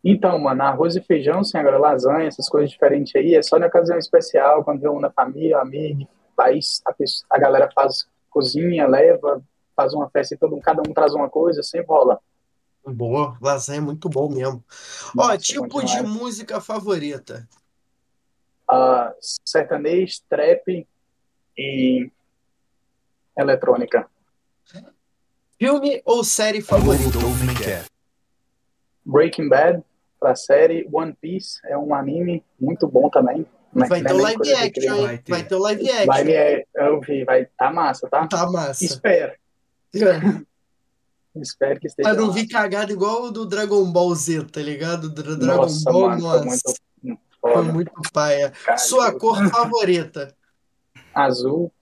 [SPEAKER 3] Então, mano, arroz e feijão, sim, agora lasanha, essas coisas diferentes aí, é só na ocasião especial, quando vem um na família, amigo, aí a, pessoa- a galera faz cozinha, leva, faz uma festa e todo mundo, cada um traz uma coisa, sempre rola.
[SPEAKER 2] Boa, lasanha é muito bom mesmo. Ó,
[SPEAKER 3] Nossa,
[SPEAKER 2] tipo
[SPEAKER 3] bom
[SPEAKER 2] de música favorita.
[SPEAKER 3] Ah, sertanejo, trap e eletrônica.
[SPEAKER 2] Filme ou série favorita?
[SPEAKER 3] Breaking Bad, pra série, One Piece, é um anime muito bom também. mas
[SPEAKER 2] Vai
[SPEAKER 3] não
[SPEAKER 2] ter
[SPEAKER 3] é
[SPEAKER 2] o live
[SPEAKER 3] de
[SPEAKER 2] action?
[SPEAKER 1] Vai ter.
[SPEAKER 2] Vai ter o live action.
[SPEAKER 3] Vai, é, eu vi, vai tá massa, tá?
[SPEAKER 2] Tá massa.
[SPEAKER 3] Espero, espero que esteja
[SPEAKER 2] Pra não vir cagado igual o do Dragon Ball Z, tá ligado? Dra- Dragon
[SPEAKER 3] Nossa,
[SPEAKER 2] Ball,
[SPEAKER 3] mano,
[SPEAKER 2] nossa.
[SPEAKER 3] foi muito
[SPEAKER 2] Foi muito paia.
[SPEAKER 3] Cara,
[SPEAKER 2] Sua
[SPEAKER 3] eu-
[SPEAKER 2] cor favorita?
[SPEAKER 3] Azul,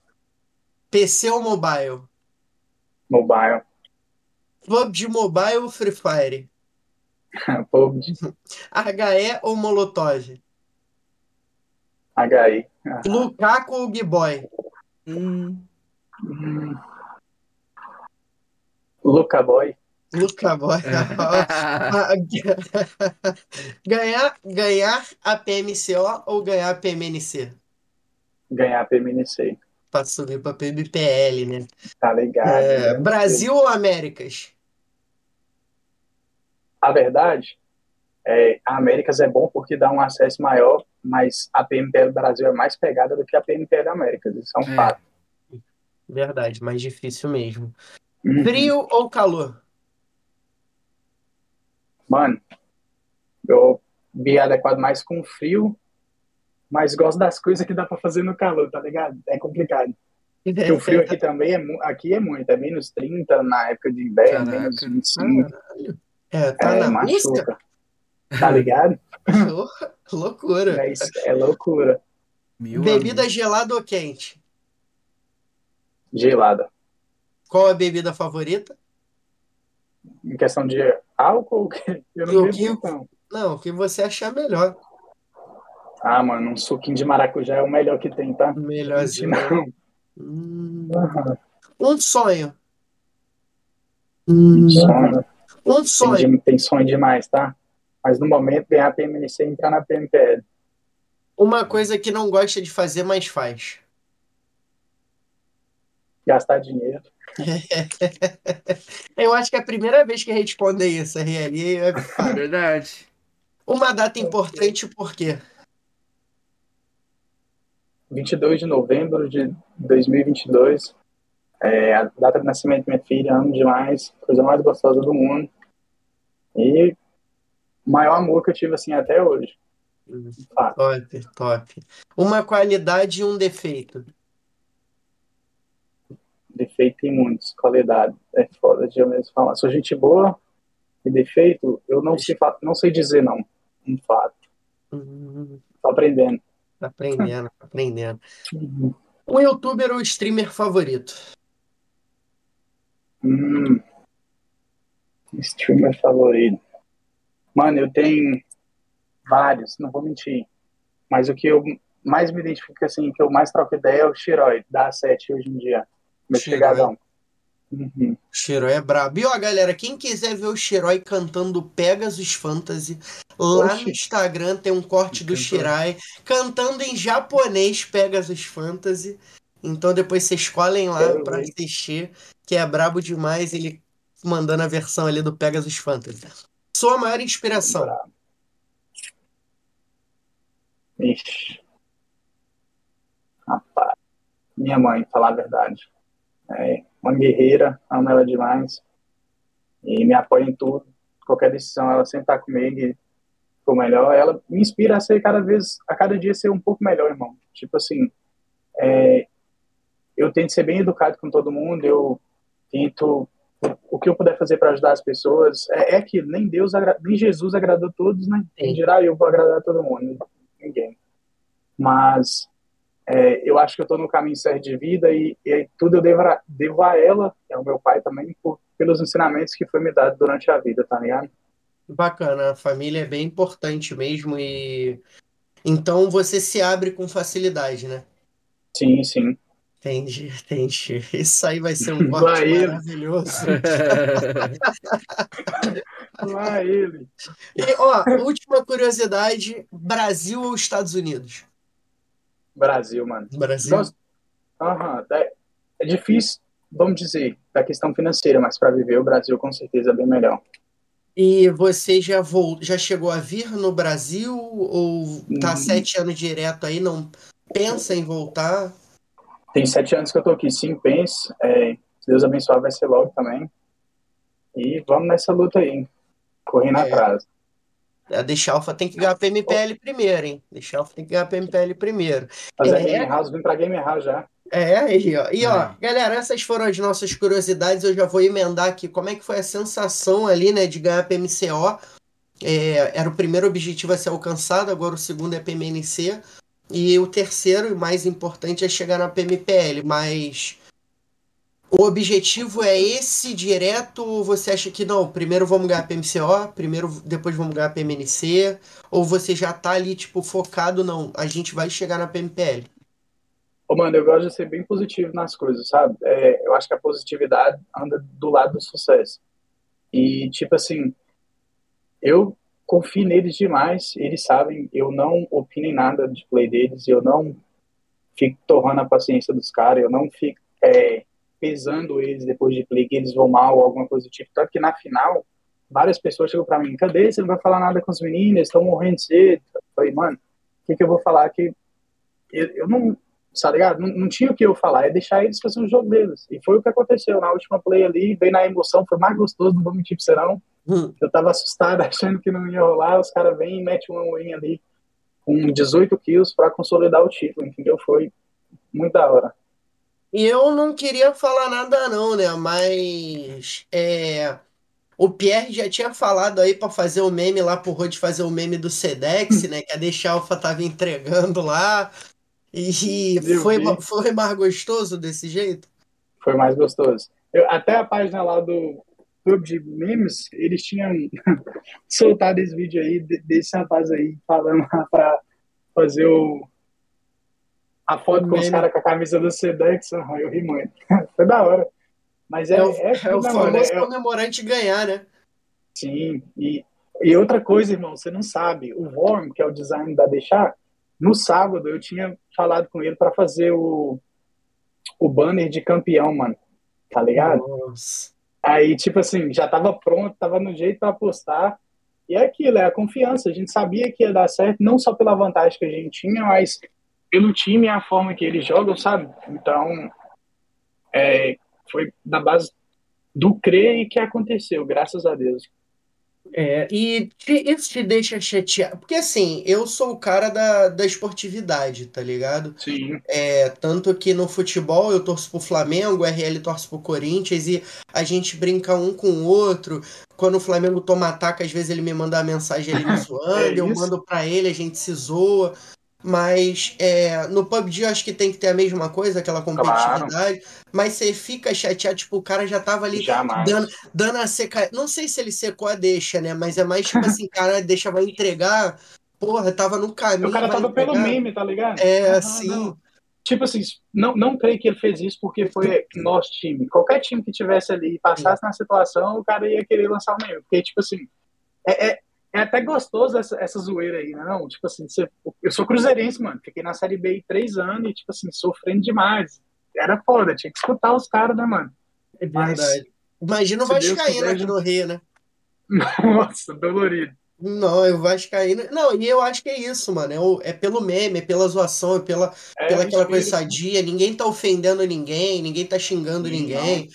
[SPEAKER 2] PC ou mobile?
[SPEAKER 3] mobile,
[SPEAKER 2] PUBG Mobile ou Free Fire? HE ou Molotov?
[SPEAKER 3] HI. Ah,
[SPEAKER 2] Lukaku ou Giboy?
[SPEAKER 1] hum.
[SPEAKER 3] hum. Luca Boy,
[SPEAKER 2] Luca Boy. ganhar, ganhar a PMCO ou ganhar a PMNC?
[SPEAKER 3] ganhar a PMNC.
[SPEAKER 2] Pra subir pra PBPL, né?
[SPEAKER 3] Tá ligado?
[SPEAKER 2] É,
[SPEAKER 3] né?
[SPEAKER 2] Brasil ou Américas?
[SPEAKER 3] A verdade, é, a Américas é bom porque dá um acesso maior, mas a PMPL do Brasil é mais pegada do que a PMPL da Américas. Isso é um
[SPEAKER 1] É.
[SPEAKER 3] fato.
[SPEAKER 2] Verdade, mais difícil mesmo.
[SPEAKER 3] Uhum.
[SPEAKER 2] Frio ou calor?
[SPEAKER 3] Mano, eu me adequado mais com frio, mas gosto das coisas que dá pra fazer no calor, tá ligado? É complicado. Porque o frio aqui também é, aqui é muito, é menos 30 na época de inverno,
[SPEAKER 1] Caraca.
[SPEAKER 3] menos 25.
[SPEAKER 2] É, tá
[SPEAKER 3] É,
[SPEAKER 2] na
[SPEAKER 3] machuca. Tá ligado?
[SPEAKER 2] Oh, loucura.
[SPEAKER 3] É, isso, é loucura.
[SPEAKER 1] Meu
[SPEAKER 2] Bebida
[SPEAKER 1] amigo.
[SPEAKER 2] gelada ou quente?
[SPEAKER 3] Gelada.
[SPEAKER 2] Qual a bebida favorita?
[SPEAKER 3] Em questão de álcool, eu
[SPEAKER 2] E o
[SPEAKER 3] não
[SPEAKER 2] que-
[SPEAKER 3] então.
[SPEAKER 2] Não, o que você achar melhor.
[SPEAKER 3] Ah, mano, um suquinho de maracujá é o melhor que tem, tá?
[SPEAKER 2] Melhorzinho.
[SPEAKER 3] Não.
[SPEAKER 2] Hum. Um sonho. Hum,
[SPEAKER 3] Sonho.
[SPEAKER 2] Um
[SPEAKER 3] Tem,
[SPEAKER 2] sonho.
[SPEAKER 3] de- tem sonho demais, tá? Mas no momento, ganhar a PMNC e entrar na PMPL.
[SPEAKER 2] Uma coisa que não gosta de fazer, mas faz.
[SPEAKER 3] Gastar dinheiro.
[SPEAKER 2] Eu acho que é a primeira vez que responder isso, RL. é fácil.
[SPEAKER 1] Verdade.
[SPEAKER 2] Uma data importante, por quê?
[SPEAKER 3] 22 de novembro de 2022. É, a data de nascimento da minha filha, amo demais, coisa mais gostosa do mundo. E o maior amor que eu tive assim até hoje. Fato.
[SPEAKER 2] Top, top. Uma qualidade e um defeito.
[SPEAKER 3] Defeito tem muitos, qualidade. É foda de eu mesmo falar. Sou gente boa e defeito, eu não sei, não sei dizer não. Um fato.
[SPEAKER 2] Hum,
[SPEAKER 3] Tô aprendendo.
[SPEAKER 2] tá aprendendo, tá aprendendo. Um youtuber ou streamer favorito?
[SPEAKER 3] Hum. Streamer favorito. Mano, eu tenho vários, não vou mentir. Mas o que eu mais me identifico, assim, que eu mais troco ideia é o Shiroi, da A7 hoje em dia. Meu
[SPEAKER 2] Shiroi.
[SPEAKER 3] chegadão. Uhum.
[SPEAKER 2] Shiroi é brabo. E ó, galera, quem quiser ver o Shiroi cantando Pegasus Fantasy, lá
[SPEAKER 3] Oxi.
[SPEAKER 2] no Instagram tem um corte do. Shirai cantando em japonês Pegasus Fantasy. Então depois vocês escolhem lá
[SPEAKER 3] Quero
[SPEAKER 2] pra assistir, que é brabo demais ele mandando a versão ali do Pegasus Fantasy. Sua maior inspiração?
[SPEAKER 3] Ixi. Rapaz. Minha mãe, falar a verdade. É uma guerreira, amo ela demais. E me apoia em tudo. Qualquer decisão, ela sempre tá comigo e for melhor. Ela me inspira a ser cada vez, a cada dia ser um pouco melhor, irmão. Tipo assim, é, eu tento ser bem educado com todo mundo, eu tento o que eu puder fazer para ajudar as pessoas. É, é que nem Deus, nem Jesus agradou todos, né?
[SPEAKER 2] Sim.
[SPEAKER 3] dirá eu vou agradar todo mundo? Ninguém. Mas é, eu acho que eu estou no caminho certo de vida e, e tudo eu devo a, devo a ela, é o meu pai também, por, pelos ensinamentos que foi me dado durante a vida, tá ligado?
[SPEAKER 2] Bacana, a família é bem importante mesmo e então você se abre com facilidade, né?
[SPEAKER 3] Sim, sim.
[SPEAKER 2] Entendi, entendi. Isso aí vai ser um corte
[SPEAKER 3] Vai
[SPEAKER 2] maravilhoso.
[SPEAKER 3] Lá ele.
[SPEAKER 2] E, ó, última curiosidade: Brasil ou Estados Unidos?
[SPEAKER 3] Brasil, mano.
[SPEAKER 2] Brasil.
[SPEAKER 3] Gosto- Aham, é, é difícil, vamos dizer, da questão financeira, mas para viver o Brasil com certeza é bem melhor.
[SPEAKER 2] E você já vol... já chegou a vir no Brasil ou tá
[SPEAKER 3] Hum.
[SPEAKER 2] sete anos direto aí, não pensa em voltar?
[SPEAKER 3] Tem sete anos que eu tô aqui, sim, penso. É, se Deus abençoar, vai ser logo também. E vamos nessa luta aí, correndo
[SPEAKER 2] É.
[SPEAKER 3] atrás.
[SPEAKER 2] A Deixa Alpha tem que ganhar a PMPL primeiro, hein? Deixa Alpha tem que ganhar a PMPL primeiro.
[SPEAKER 3] Mas é
[SPEAKER 2] É.
[SPEAKER 3] Game House, vim pra Game House já.
[SPEAKER 2] É, aí, ó. E, ó,
[SPEAKER 1] É.
[SPEAKER 2] galera, essas foram as nossas curiosidades. Eu já vou emendar aqui como é que foi a sensação ali, né, de ganhar a PMCO. É, era o primeiro objetivo a ser alcançado, agora o segundo é PMNC. E o terceiro, e mais importante, é chegar na PMPL. Mas o objetivo é esse direto ou você acha que não? Primeiro vamos ganhar a PMCO, primeiro, depois vamos ganhar a PMNC? Ou você já tá ali, tipo, focado, não, a gente vai chegar na PMPL?
[SPEAKER 3] Ô, mano, eu gosto de ser bem positivo nas coisas, sabe? É, eu acho que a positividade anda do lado do sucesso. E, tipo assim, eu confio neles demais, eles sabem, eu não opino em nada de play deles, eu não fico torrando a paciência dos caras, eu não fico é, pesando eles depois de play, que eles vão mal ou alguma coisa do tipo. Tanto que na final, várias pessoas chegam pra mim, cadê? Você não vai falar nada com os meninos, estão morrendo cedo. Eu falei, mano, o que, que eu vou falar que eu, eu não, tá ligado? Não, não tinha o que eu falar, é deixar eles fazer o jogo deles. E foi o que aconteceu na última play ali, bem na emoção, foi mais gostoso, não vou mentir pra não. Eu tava assustado, achando que não ia rolar, os caras vêm e metem uma win ali com 18 kills pra consolidar o título, entendeu? Foi muito da hora.
[SPEAKER 2] E eu não queria falar nada não, né? Mas é, o Pierre já tinha falado aí pra fazer o meme lá pro Rod fazer o meme do Sedex, né? Que a Deixa Alpha tava entregando lá. E
[SPEAKER 3] Eu
[SPEAKER 2] foi,
[SPEAKER 3] vi.
[SPEAKER 2] foi mais gostoso desse jeito?
[SPEAKER 3] Foi mais gostoso. Eu- até a página lá do de Memes, eles tinham soltado esse vídeo aí de- desse rapaz aí falando lá pra fazer o a foto
[SPEAKER 2] O
[SPEAKER 3] com os
[SPEAKER 2] meme.
[SPEAKER 3] caras com a camisa do Sedex. Eu ri muito. Foi da hora. Mas é,
[SPEAKER 2] É o,
[SPEAKER 3] é,
[SPEAKER 2] é o famoso
[SPEAKER 3] É-
[SPEAKER 2] comemorante ganhar, né?
[SPEAKER 3] Sim, e E outra coisa, irmão, você não sabe, o Worm, que é o design da Deixar, no sábado eu tinha falado com ele para fazer o, o banner de campeão, mano. Tá ligado?
[SPEAKER 2] Nossa.
[SPEAKER 3] Aí, tipo assim, já tava pronto, tava no jeito para postar. E é aquilo, é a confiança. A gente sabia que ia dar certo, não só pela vantagem que a gente tinha, mas pelo time e a forma que eles jogam, sabe? Então, é, foi na base do crer e que aconteceu, graças a Deus.
[SPEAKER 2] É, e te- isso te deixa chateado. Porque assim, eu sou o cara da, da esportividade, tá ligado?
[SPEAKER 3] Sim,
[SPEAKER 2] É, tanto que no futebol eu torço pro Flamengo, o RL torce pro Corinthians e a gente brinca um com o outro. Quando o Flamengo toma ataque, às vezes ele me manda uma mensagem ele me zoando, eu
[SPEAKER 3] isso.
[SPEAKER 2] mando pra ele, a gente se zoa. Mas é, no PUBG eu acho que tem que ter a mesma coisa, aquela competitividade. Mas você fica chateado, tipo, o cara já tava ali
[SPEAKER 3] jamais.
[SPEAKER 2] dando, dando a seca. Não sei se ele secou a deixa, né? Mas é mais tipo assim, cara, deixa vai entregar. Porra, tava no caminho.
[SPEAKER 3] O cara tava pelo
[SPEAKER 2] entregar.
[SPEAKER 3] meme, tá ligado?
[SPEAKER 2] É, assim.
[SPEAKER 3] não. Tipo assim, não, não creio que ele fez isso porque foi nosso time. Qualquer time que tivesse ali e passasse na situação, o cara ia querer lançar o meme. Porque, tipo assim, é, é, é até gostoso essa, essa zoeira aí, né? Não, tipo assim, você- eu sou cruzeirense, mano. Fiquei na Série B aí três anos e, tipo assim, sofrendo demais. Era foda, tinha que escutar os caras, né, mano?
[SPEAKER 2] É
[SPEAKER 3] Mas-
[SPEAKER 2] verdade. Imagina o Vascaíno
[SPEAKER 3] quiser,
[SPEAKER 2] aqui no Rio, né?
[SPEAKER 3] Nossa, dolorido.
[SPEAKER 2] Não, o Vascaíno. Não, e eu acho que é isso, mano. É, é pelo meme, é pela zoação, é pela,
[SPEAKER 3] É,
[SPEAKER 2] pela aquela coisa sadia. Ninguém tá ofendendo ninguém, ninguém tá xingando
[SPEAKER 3] Sim,
[SPEAKER 2] ninguém.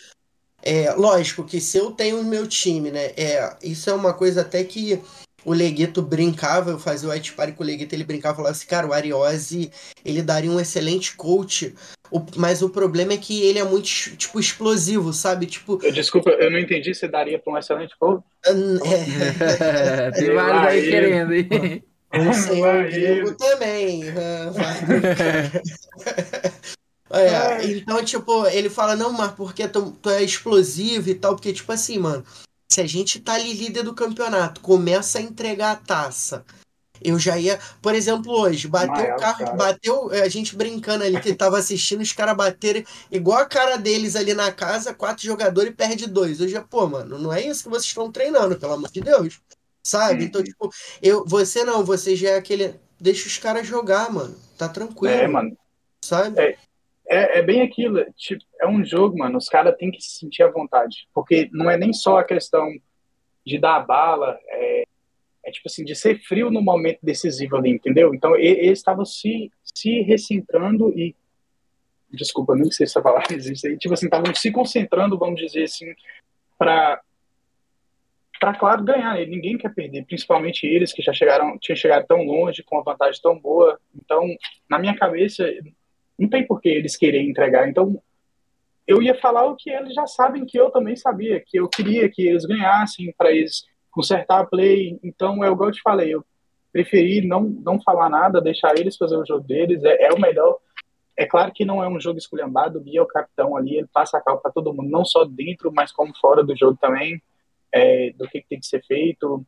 [SPEAKER 2] É, lógico que se eu tenho o meu time, né? É, isso é uma coisa até que o Leguito brincava, eu fazia o White Party com o Leguito, ele brincava e falava assim, cara, o Ariose, ele daria um excelente coach, o- mas o problema é que ele é muito, tipo, explosivo, sabe? Tipo,
[SPEAKER 3] Eu, desculpa, eu não entendi se daria pra um excelente gol.
[SPEAKER 2] é,
[SPEAKER 1] Tem vários aí
[SPEAKER 3] Vai,
[SPEAKER 1] querendo, hein?
[SPEAKER 2] o senhor
[SPEAKER 3] Vai
[SPEAKER 2] Diego
[SPEAKER 3] ele.
[SPEAKER 2] também. É, então, tipo, ele fala, não, mas porque tu, tu é explosivo e tal, porque, tipo assim, mano, se a gente tá ali líder do campeonato, começa a entregar a taça. Eu já ia, por exemplo, hoje, bateu
[SPEAKER 3] Maior,
[SPEAKER 2] o carro,
[SPEAKER 3] cara.
[SPEAKER 2] bateu, a gente brincando ali que tava assistindo, os caras baterem igual a cara deles ali na casa, quatro jogadores e perde dois. Hoje, pô, mano, não é isso que vocês estão treinando, pelo amor de Deus. Sabe? Então,
[SPEAKER 3] Uhum.
[SPEAKER 2] tipo, eu, você não, você já é aquele. Deixa os caras jogar, mano. Tá tranquilo.
[SPEAKER 3] É, mano.
[SPEAKER 2] Sabe?
[SPEAKER 3] É, é bem aquilo, tipo, é um jogo, mano, os caras têm que se sentir à vontade, porque não é nem só a questão de dar bala, é, é tipo assim, de ser frio no momento decisivo ali, entendeu? Então, eles estavam se, se recentrando e, desculpa, nem sei se essa palavra existe aí, tipo assim, estavam se concentrando, vamos dizer assim, para para claro ganhar, e ninguém quer perder, principalmente eles que já chegaram, tinham chegado tão longe, com uma vantagem tão boa, então, na minha cabeça, não tem por que eles querem entregar. Então, eu ia falar o que eles já sabem que eu também sabia, que eu queria que eles ganhassem para eles consertar a play. Então, é igual eu te falei, eu preferi não, não falar nada, deixar eles fazer o jogo deles, é, é o melhor. É claro que não é um jogo esculhambado, o Gui é o capitão ali, ele passa a cal para todo mundo, não só dentro, mas como fora do jogo também, é, do que, que tem que ser feito.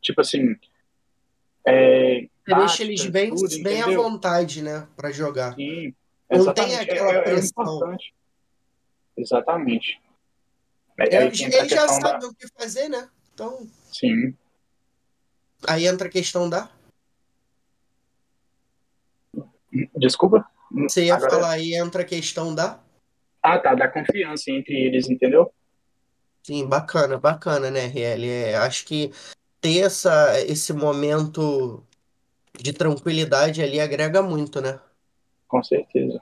[SPEAKER 3] Tipo assim. É,
[SPEAKER 2] deixa eles bem,
[SPEAKER 3] tudo,
[SPEAKER 2] bem à vontade, né? Pra jogar.
[SPEAKER 3] Sim,
[SPEAKER 2] Não tem
[SPEAKER 3] exatamente.
[SPEAKER 2] aquela
[SPEAKER 3] é, é, é
[SPEAKER 2] pressão.
[SPEAKER 3] importante. Exatamente. É,
[SPEAKER 2] É, eles já
[SPEAKER 3] questão da-
[SPEAKER 2] o que fazer, né? Então,
[SPEAKER 3] Sim.
[SPEAKER 2] aí entra a questão da.
[SPEAKER 3] Desculpa?
[SPEAKER 2] Você ia
[SPEAKER 3] Agora-
[SPEAKER 2] falar aí, entra a questão da.
[SPEAKER 3] Ah, tá, da confiança entre eles, entendeu?
[SPEAKER 2] Sim, bacana, bacana, né, RL? É, acho que ter essa, esse momento de tranquilidade ali agrega muito, né?
[SPEAKER 3] Com certeza.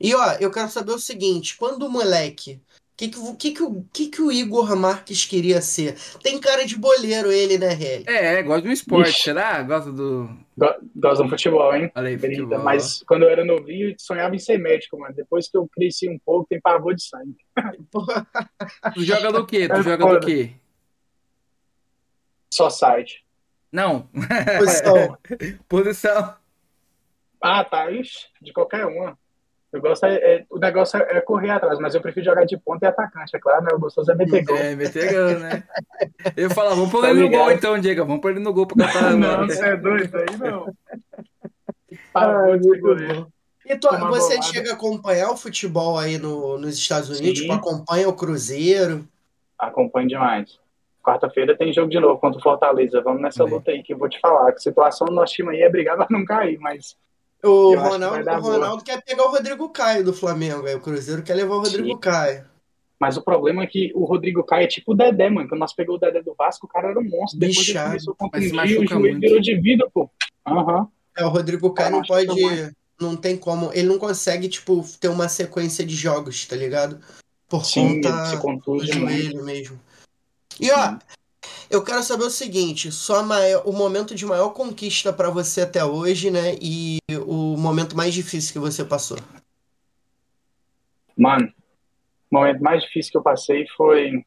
[SPEAKER 2] E ó, eu quero saber o seguinte, quando o moleque, o que que, o- que, que, o- que que o Igor Marques queria ser? Tem cara de boleiro ele, né, RL?
[SPEAKER 1] É, gosta do esporte,
[SPEAKER 3] Ixi.
[SPEAKER 1] será? Gosta do.
[SPEAKER 3] Go- Gosto do futebol, hein?
[SPEAKER 1] Olha aí,
[SPEAKER 3] Brita.
[SPEAKER 1] futebol.
[SPEAKER 3] Mas quando eu era novinho, eu sonhava em ser médico, mano. Depois que eu cresci um pouco, tem pavor de sangue.
[SPEAKER 1] Tu joga do quê? Tu
[SPEAKER 3] É
[SPEAKER 1] joga do
[SPEAKER 3] foda.
[SPEAKER 1] quê?
[SPEAKER 3] Só site.
[SPEAKER 1] Não,
[SPEAKER 2] Posição.
[SPEAKER 1] posição.
[SPEAKER 3] Ah, tá. Ixi, de qualquer uma. Eu gosto é, é- o negócio é, é correr atrás, mas eu prefiro jogar de ponta e atacante, é claro, né? O gostoso é meter gol.
[SPEAKER 1] É, meter gol, né? Eu falava, vamos pôr
[SPEAKER 3] Tá
[SPEAKER 1] ele no gol então, Diego. Vamos pôr ele no gol pra cantar.
[SPEAKER 3] Não, você é doido aí, não.
[SPEAKER 2] Bom. E tu, você
[SPEAKER 3] bolada.
[SPEAKER 2] chega a acompanhar o futebol aí no, nos Estados Unidos?
[SPEAKER 3] Sim.
[SPEAKER 2] Tipo, acompanha o Cruzeiro?
[SPEAKER 3] Acompanho demais. Quarta-feira tem jogo de novo contra o Fortaleza. Vamos nessa luta aí que eu vou te falar. Que a situação do nosso time aí é brigar pra não cair, mas
[SPEAKER 2] O
[SPEAKER 3] que
[SPEAKER 2] Ronaldo,
[SPEAKER 3] dar
[SPEAKER 2] o. Ronaldo quer pegar o Rodrigo Caio do Flamengo. Aí o Cruzeiro quer levar o Rodrigo
[SPEAKER 3] Sim.
[SPEAKER 2] Caio.
[SPEAKER 3] Mas o problema é que o Rodrigo Caio é tipo o Dedé, mano. Quando nós pegou o Dedé do Vasco, o cara era um monstro. Depois ele
[SPEAKER 2] Bichado.
[SPEAKER 3] começou a contundir, o joelho virou de vidro, pô. Aham.
[SPEAKER 2] É, o Rodrigo Caio
[SPEAKER 3] Eu
[SPEAKER 2] não
[SPEAKER 3] que
[SPEAKER 2] pode. Não tem como. Ele não consegue, tipo, ter uma sequência de jogos, tá ligado? Por
[SPEAKER 3] Sim,
[SPEAKER 2] conta
[SPEAKER 3] ele se
[SPEAKER 2] do
[SPEAKER 3] muito.
[SPEAKER 2] joelho mesmo. E ó, eu quero saber o seguinte: maior, o momento de maior conquista pra você até hoje, né? E o momento mais difícil que você passou.
[SPEAKER 3] Mano, o momento mais difícil que eu passei foi.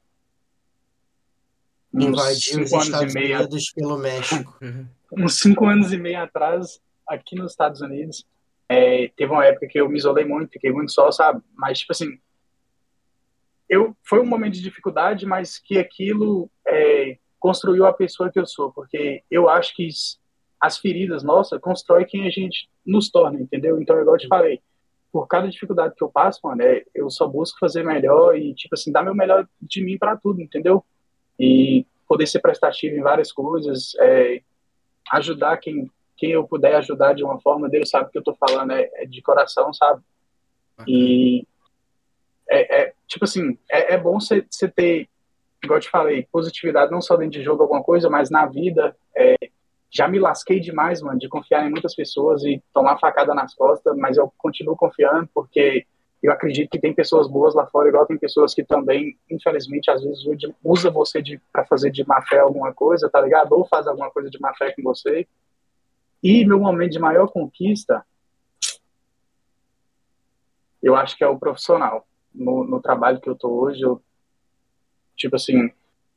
[SPEAKER 3] Uns
[SPEAKER 2] Invadir os Estados
[SPEAKER 3] e meio
[SPEAKER 2] Unidos pelo México.
[SPEAKER 3] uns cinco anos e meio atrás, aqui nos Estados Unidos, é, teve uma época que eu me isolei muito, fiquei muito só, sabe? Mas, tipo assim, eu, foi um momento de dificuldade, mas que aquilo é, construiu a pessoa que eu sou, porque eu acho que as feridas, nossa, constrói quem a gente nos torna, entendeu? Então, igual eu te falei, por cada dificuldade que eu passo, mano, é, eu só busco fazer melhor e, tipo assim, dar meu melhor de mim para tudo, entendeu? E poder ser prestativo em várias coisas, é, ajudar quem, quem eu puder ajudar de uma forma, Deus sabe que eu tô falando é, é de coração, sabe? E é, é, tipo assim, é, é bom você ter, igual eu te falei, positividade não só dentro de jogo alguma coisa, mas na vida. é, já me lasquei demais, mano, de confiar em muitas pessoas e tomar facada nas costas, mas eu continuo confiando porque eu acredito que tem pessoas boas lá fora, igual tem pessoas que também, infelizmente, às vezes usa você para fazer de má fé alguma coisa, tá ligado? Ou faz alguma coisa de má fé com você. E meu momento de maior conquista, eu acho que é o profissional. No, no trabalho que eu tô hoje, eu, tipo assim,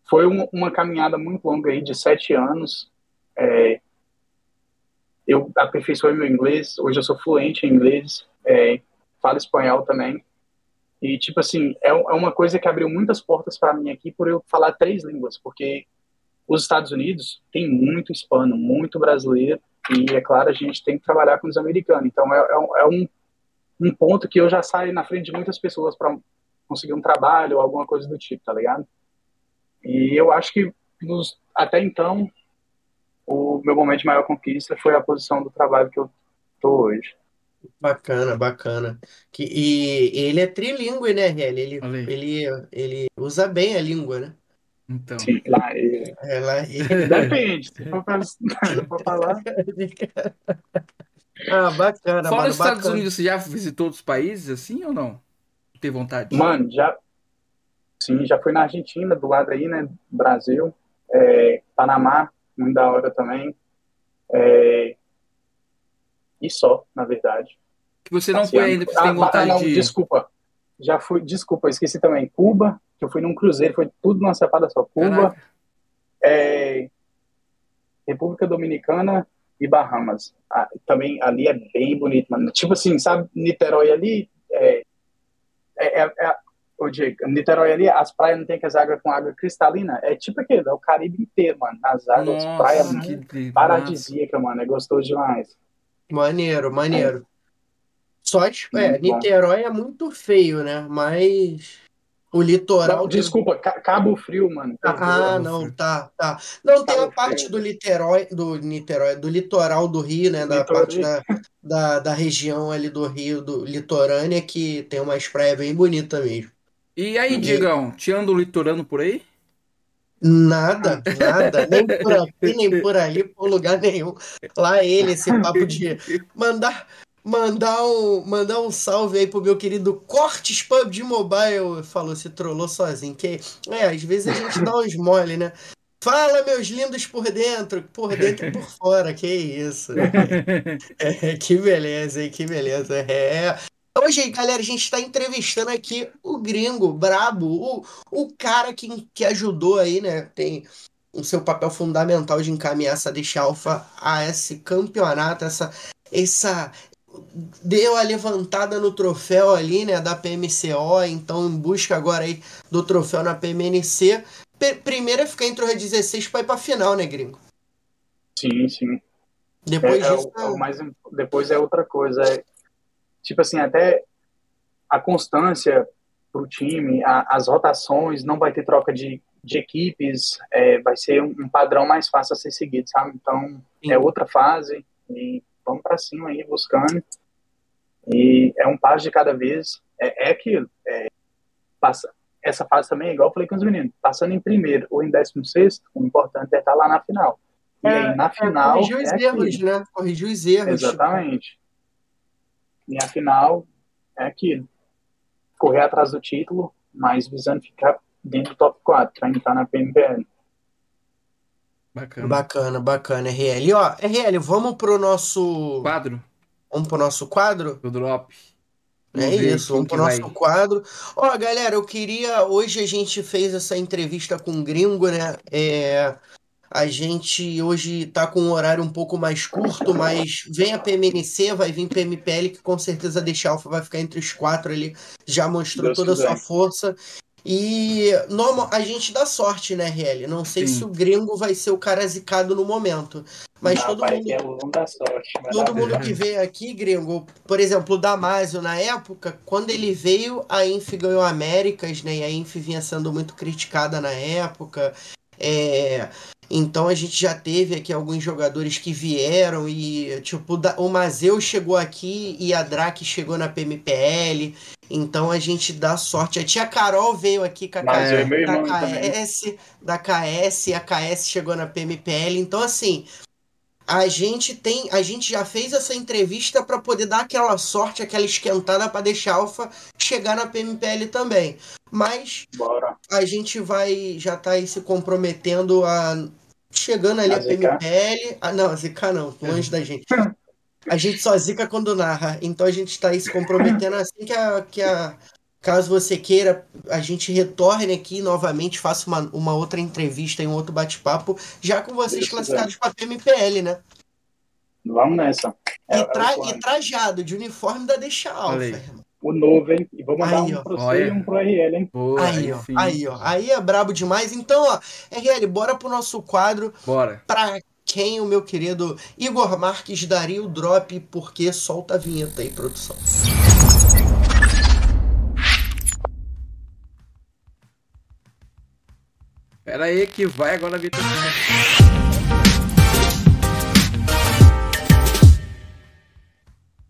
[SPEAKER 3] foi um, uma caminhada muito longa aí de sete anos. É, eu aperfeiçoei meu inglês, hoje eu sou fluente em inglês, é, falo espanhol também. E, tipo assim, é, é uma coisa que abriu muitas portas para mim aqui por eu falar três línguas, porque os Estados Unidos tem muito hispano, muito brasileiro, e é claro, a gente tem que trabalhar com os americanos. Então, é, é um- é um, ponto que eu já saio na frente de muitas pessoas para conseguir um trabalho ou alguma coisa do tipo, tá ligado? E eu acho que nos, até então, o meu momento de maior conquista foi a posição do trabalho que eu tô hoje.
[SPEAKER 2] Bacana, bacana. Que, e ele é trilingue, né, Riel? Ele, ele, ele usa bem a língua, né?
[SPEAKER 1] Então.
[SPEAKER 3] Sim, lá,
[SPEAKER 2] É, lá, ele...
[SPEAKER 3] depende, se for pra, se for falar.
[SPEAKER 2] Ah, bacana,
[SPEAKER 1] Fora
[SPEAKER 2] mano,
[SPEAKER 1] os Estados
[SPEAKER 2] bacana.
[SPEAKER 1] Unidos, você já visitou outros países assim ou não? Tem vontade?
[SPEAKER 3] Mano, já. Sim, já fui na Argentina, do lado aí, né? Brasil, é, Panamá, muito da hora também. É, e só, na verdade.
[SPEAKER 1] Que você não
[SPEAKER 3] Passeando.
[SPEAKER 1] foi ainda, porque você
[SPEAKER 3] Ah,
[SPEAKER 1] tem vontade
[SPEAKER 3] não,
[SPEAKER 1] de.
[SPEAKER 3] desculpa. Já fui, desculpa, esqueci também. Cuba, que eu fui num cruzeiro, foi tudo numa sepada só. Cuba, é, República Dominicana e Bahamas. Ah, também ali é bem bonito, mano. Tipo assim, sabe, Niterói ali, é, é, é, é- ô, Diego, Niterói ali, as praias não tem aquelas águas com água cristalina, é tipo aquele, é o Caribe inteiro, mano. As águas,
[SPEAKER 1] Nossa,
[SPEAKER 3] praias
[SPEAKER 1] de-
[SPEAKER 3] paradisíaca, mano, é gostoso demais.
[SPEAKER 2] Maneiro, maneiro. Só, tipo, é. Niterói é muito feio, né? Mas o litoral.
[SPEAKER 3] Não, desculpa, Ca- Cabo Frio, mano.
[SPEAKER 2] Ah, não, tá, tá. Não, tem a
[SPEAKER 3] Cabo
[SPEAKER 2] parte
[SPEAKER 3] Frio.
[SPEAKER 2] do Niterói, do Niterói, do litoral do Rio, né? Da
[SPEAKER 3] Litoral.
[SPEAKER 2] parte da, da, da região ali do Rio, do litorânea, que tem umas praias bem bonitas mesmo.
[SPEAKER 1] E aí,
[SPEAKER 2] E-
[SPEAKER 1] Diegão, te anda o litorano por aí?
[SPEAKER 2] Nada, nada, nem por aqui, nem por ali, por lugar nenhum. Lá ele, esse papo de mandar, mandar um, mandar um salve aí pro meu querido Cortes Pub de Mobile. Falou, se trollou sozinho. Que, é, às vezes a gente dá uns mole, né? Fala, meus lindos por dentro, por dentro e por fora, que isso. É, que beleza, hein? Que beleza. É. Hoje, galera, a gente está entrevistando aqui o gringo, brabo, o, o cara que, que ajudou aí, né? Tem o seu papel fundamental de encaminhar essa Deixa Alpha a esse campeonato, essa, essa deu a levantada no troféu ali, né, da PMCO, então em busca agora aí do troféu na PMNC. P- primeiro é ficar entre os 16 para ir para final, né, gringo?
[SPEAKER 3] Sim, sim.
[SPEAKER 2] Depois
[SPEAKER 3] É- é
[SPEAKER 2] disso,
[SPEAKER 3] o- é o mais, depois é outra coisa. É, tipo assim, até a constância pro time, a- as rotações, não vai ter troca de, de equipes, é, vai ser um, um, padrão mais fácil a ser seguido, sabe? Então, Sim. é outra fase e vamos para cima aí, buscando. E é um passo de cada vez. É, é aquilo. É, passa, essa fase também, igual eu falei com os meninos, passando em primeiro ou em décimo sexto, o importante é estar lá na final. E é, aí, na é, final.
[SPEAKER 2] corrigir os é erros, aquilo. né? Corrigir os erros.
[SPEAKER 3] Exatamente. E a final é aquilo. Correr atrás do título, mas visando ficar dentro do top 4, para entrar na PMPL.
[SPEAKER 2] Bacana. Bacana, bacana, RL. Ó, RL, vamos pro nosso.
[SPEAKER 1] Quadro.
[SPEAKER 2] Vamos pro nosso quadro?
[SPEAKER 1] Do drop.
[SPEAKER 2] É isso, vamos pro nosso vai. quadro. Ó, galera, eu queria. Hoje a gente fez essa entrevista com o gringo, né? É, a gente hoje tá com um horário um pouco mais curto, mas vem a PMNC, vai vir PMPL, que com certeza deixa Alfa vai ficar entre os quatro ali. Já mostrou Deus toda a sua força. E normal, a gente dá sorte, né, RL? Não sei Sim. se o gringo vai ser o cara zicado no momento. Mas
[SPEAKER 3] não,
[SPEAKER 2] todo
[SPEAKER 3] pai,
[SPEAKER 2] mundo.
[SPEAKER 3] É um da sorte,
[SPEAKER 2] todo mundo que veio aqui, gringo, por exemplo, o Damásio, na época, quando ele veio, a Inf ganhou Américas, né? E a Inf vinha sendo muito criticada na época. É, então a gente já teve aqui alguns jogadores que vieram e, tipo, o Mazeu chegou aqui e a Drake chegou na PMPL. Então a gente dá sorte. A tia Carol veio aqui com a,
[SPEAKER 3] é
[SPEAKER 2] da KS, da KS, e a KS chegou na PMPL. Então, assim, a gente tem. A gente já fez essa entrevista para poder dar aquela sorte, aquela esquentada para deixar a Alpha chegar na PMPL também. Mas
[SPEAKER 3] Bora.
[SPEAKER 2] a gente vai já tá aí se comprometendo a chegando ali a, a PMPL. Ah, não, a ZK não, longe da gente. A gente só zica quando narra. Então a gente está aí se comprometendo assim que a, que a. Caso você queira, a gente retorne aqui novamente, faça uma, uma outra entrevista e um outro bate-papo, já com vocês Isso classificados para a PMPL, né?
[SPEAKER 3] Vamos nessa.
[SPEAKER 2] É, e, tra é e, trajado de uniforme da Deixa Alfa, irmão
[SPEAKER 3] o novo, hein? E vou mandar aí, um pro C e um pro RL, hein?
[SPEAKER 2] Aí, aí, ó, aí, ó. Aí é brabo demais. Então, ó, RL, bora pro nosso quadro.
[SPEAKER 1] Bora.
[SPEAKER 2] Pra quem o meu querido Igor Marques daria o drop, porque solta a vinheta aí, produção.
[SPEAKER 1] Pera aí que vai agora a Vitor.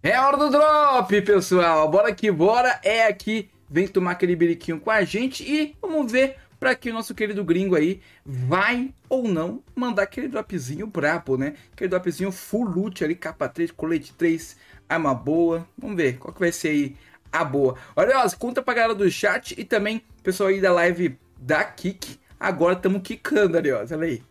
[SPEAKER 1] É hora do drop, pessoal. Bora que bora. É aqui. Vem tomar aquele biriquinho com a gente e vamos ver para que o nosso querido gringo aí vai ou não mandar aquele dropzinho brabo, né? Aquele dropzinho full loot ali, capa 3, colete 3, arma boa. Vamos ver qual que vai ser aí a boa. Olha, ó, conta pra galera do chat e também pessoal aí da live da Kik. Agora estamos quicando ali, ó. Olha aí.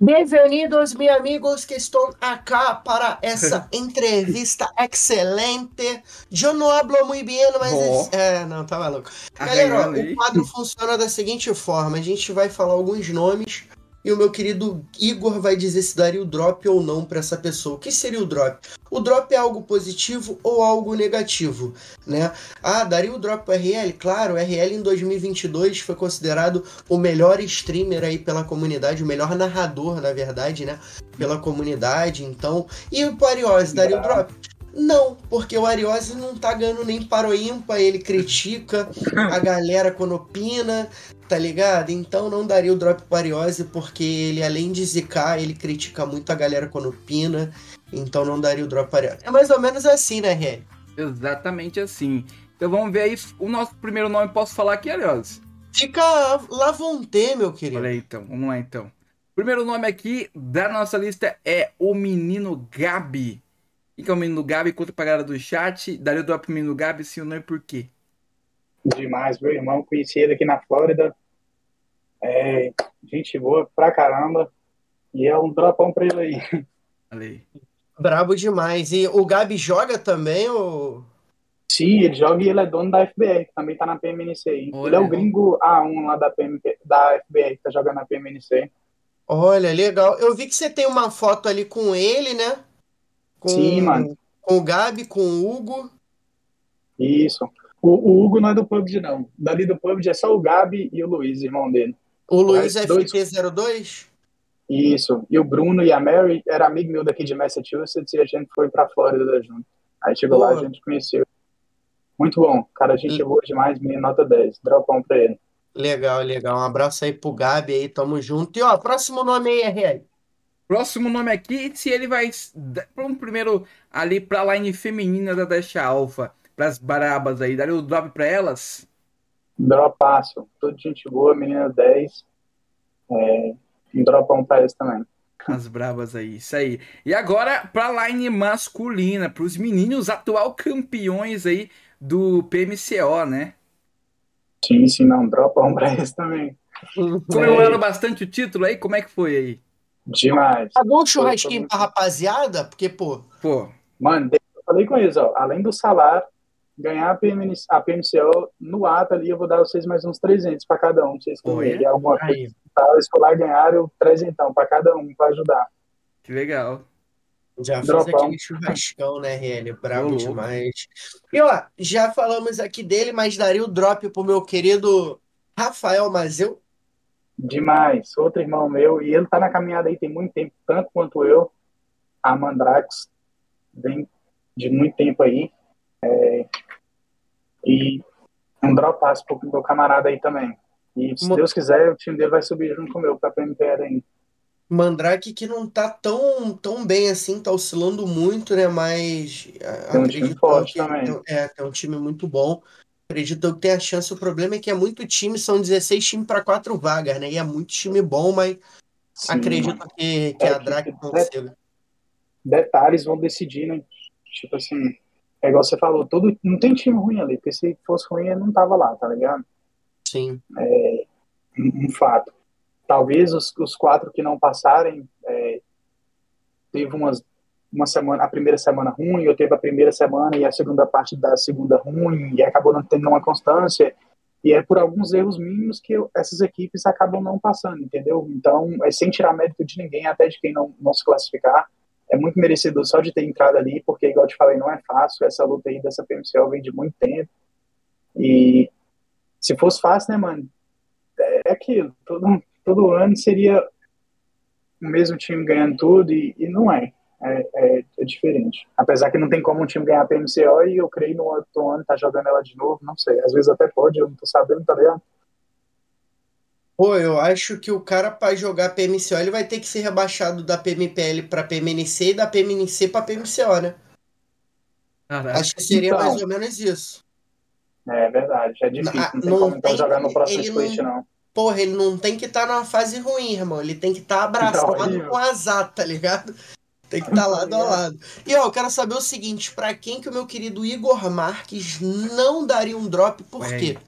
[SPEAKER 2] Bem-vindos, meus amigos que estão aqui para essa entrevista excelente. Eu não hablo muito bem, mas. Oh. É, não, tá maluco. Galera, ó, o quadro funciona da seguinte forma: a gente vai falar alguns nomes e o meu querido Igor vai dizer se daria o drop ou não para essa pessoa. O que seria o drop? O drop é algo positivo ou algo negativo, né? Ah, daria o drop para RL? Claro, o RL em 2022 foi considerado o melhor streamer aí pela comunidade, o melhor narrador, na verdade, né? Pela comunidade, então... E o Ariose, daria o drop? Não, porque o Ariose não tá ganhando nem para o ímpar, ele critica a galera quando opina, tá ligado? Então não daria o drop para Ariose, porque ele, além de zicar, ele critica muito a galera quando opina, então não daria o drop para Ariose. É mais ou menos assim, né, Ré?
[SPEAKER 1] Exatamente assim. Então vamos ver aí o nosso primeiro nome, posso falar aqui, Ariose?
[SPEAKER 2] Fica Lavonte, meu querido.
[SPEAKER 1] Olha aí, então, vamos lá então. Primeiro nome aqui da nossa lista é o menino Gabi. Quem que é o menino Gabi? Conta pra galera do chat. Daria o drop pro menino Gabi, sim ou não e por quê?
[SPEAKER 3] Demais, meu irmão. Conheci ele aqui na Flórida. É, gente boa pra caramba. E é um dropão pra ele aí.
[SPEAKER 1] Ali.
[SPEAKER 2] Brabo demais. E o Gabi joga também, ou...
[SPEAKER 3] Sim, ele joga e ele é dono da FBR, também tá na PMNC aí. Olha. Ele é o gringo A1 lá da, PMP, da FBR, que tá jogando na PMNC.
[SPEAKER 2] Olha, legal. Eu vi que você tem uma foto ali com ele, né?
[SPEAKER 3] Com, Sim, mano.
[SPEAKER 2] Com o Gabi, com o Hugo.
[SPEAKER 3] Isso. O, o, Hugo não é do PUBG, não. Dali do PUBG é só o Gabi e o Luiz, irmão dele.
[SPEAKER 2] O Luiz é FT02?
[SPEAKER 3] Isso. E o Bruno e a Mary era amigo meu daqui de Massachusetts e a gente foi pra Flórida junto. Aí chegou lá e a gente conheceu. Muito bom. Cara, a gente chegou demais, menino nota 10. Dropão pra ele.
[SPEAKER 2] Legal, legal. Um abraço aí pro Gabi aí, tamo junto. E ó, próximo nome aí, RL.
[SPEAKER 1] Próximo nome aqui, se ele vai. Vamos primeiro ali pra line feminina da Dash Alpha, pras barabas aí. Daria o drop pra elas?
[SPEAKER 3] Dropaço. Tudo gente boa, menina 10. É, um dropão pra eles também.
[SPEAKER 1] As bravas aí, isso aí. E agora pra line masculina, pros meninos atual campeões aí do PMCO, né?
[SPEAKER 3] Sim, sim, não. Dropão pra eles também.
[SPEAKER 1] Comemorando bastante o título aí, como é que foi aí?
[SPEAKER 3] Demais.
[SPEAKER 2] Pagou um churrasquinho pra rapaziada? Porque, pô.
[SPEAKER 1] Pô,
[SPEAKER 3] Mano, eu falei com eles, ó. Além do salário, ganhar a, PM, a PMCO no ato ali, eu vou dar vocês mais uns 300 pra cada um. Se vocês
[SPEAKER 1] Olha.
[SPEAKER 3] quiserem alguma coisa.
[SPEAKER 2] Aí,
[SPEAKER 3] Tá, eles foram lá e ganharam 300 pra cada um, pra ajudar.
[SPEAKER 1] que legal.
[SPEAKER 2] já fez
[SPEAKER 3] Dropão.
[SPEAKER 2] aquele churrascão, né, RL? Bravo
[SPEAKER 1] louco.
[SPEAKER 2] demais. E ó, já falamos aqui dele, mas daria o drop pro meu querido Rafael Mazeu.
[SPEAKER 3] Demais. Outro irmão meu, e ele tá na caminhada aí tem muito tempo, tanto quanto eu. A Mandrax vem de muito tempo aí. É, e um dropaço pro meu camarada aí também. E se Deus quiser, o time dele vai subir junto com o meu pra PMPR aí.
[SPEAKER 2] Mandrake que não tá tão, tão bem assim, tá oscilando muito, né? Mas a-
[SPEAKER 3] Tem um time forte
[SPEAKER 2] que
[SPEAKER 3] também.
[SPEAKER 2] tem- é, tem um time muito bom. Acredito que tem a chance. O problema é que é muito time, são 16 times para quatro vagas, né? E é muito time bom, mas
[SPEAKER 3] Sim,
[SPEAKER 2] acredito
[SPEAKER 3] mano.
[SPEAKER 2] que, que
[SPEAKER 3] É,
[SPEAKER 2] a Drake consiga.
[SPEAKER 3] Detalhes vão decidir, né? Tipo assim, é igual você falou, todo, não tem time ruim ali, porque se fosse ruim, ele não tava lá, tá ligado?
[SPEAKER 2] Sim.
[SPEAKER 3] um, um fato. Talvez os, os quatro que não passarem é, teve umas uma semana, a primeira semana ruim, eu teve a primeira semana e a segunda parte da segunda ruim e acabou não tendo uma constância. E é por alguns erros mínimos que essas equipes acabam não passando, entendeu? Então, é sem tirar mérito de ninguém, até de quem não, não se classificar. É muito merecedor só de ter entrado ali, porque, igual eu te falei, não é fácil. Essa luta aí dessa PMCL vem de muito tempo. E se fosse fácil, né, mano? é aquilo, todo, todo ano seria o mesmo time ganhando tudo e, e não é. É, é. é diferente. Apesar que não tem como um time ganhar a PMCO e eu creio no outro ano tá jogando ela de novo, não sei. Às vezes até pode, eu não tô sabendo, tá ligado?
[SPEAKER 2] Pô, eu acho que o cara para jogar PMCO, ele vai ter que ser rebaixado da PMPL para PMNC e da PMNC para PMCO, né?
[SPEAKER 1] Caraca.
[SPEAKER 2] Acho que seria
[SPEAKER 3] Então.
[SPEAKER 2] mais ou menos isso.
[SPEAKER 3] É verdade, é difícil,
[SPEAKER 2] Ah,
[SPEAKER 3] não tem
[SPEAKER 2] não
[SPEAKER 3] como então
[SPEAKER 2] tem-
[SPEAKER 3] jogar no próximo
[SPEAKER 2] ele
[SPEAKER 3] split, não.
[SPEAKER 2] Porra, ele não tem que estar numa fase ruim, irmão. Ele tem que estar abraçado
[SPEAKER 3] horrível.
[SPEAKER 2] com o azar, tá ligado? Tem que estar lado a lado. E ó, eu quero saber o seguinte: pra quem que o meu querido Igor Marques não daria um drop, por
[SPEAKER 1] Ué.
[SPEAKER 2] quê?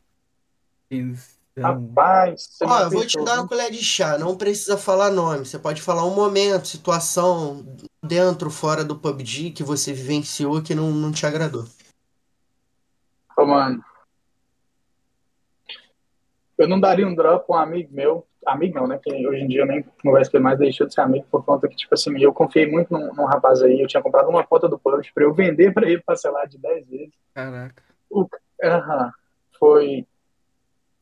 [SPEAKER 1] Então,
[SPEAKER 3] Rapaz, você
[SPEAKER 2] Ó, eu vou te dar uma colher de chá, não precisa falar nome. Você pode falar um momento, situação, dentro, fora do PUBG que você vivenciou que não, não te agradou.
[SPEAKER 3] Ô, mano. Eu não daria um drop pra um amigo meu. Amigo não, né? Que hoje em dia eu nem converso com ele mais, deixou de ser amigo por conta que, tipo assim, eu confiei muito num, num rapaz aí. Eu tinha comprado uma conta do PUBG pra eu vender pra ele parcelar de 10 vezes.
[SPEAKER 1] caraca.
[SPEAKER 3] Aham. Foi.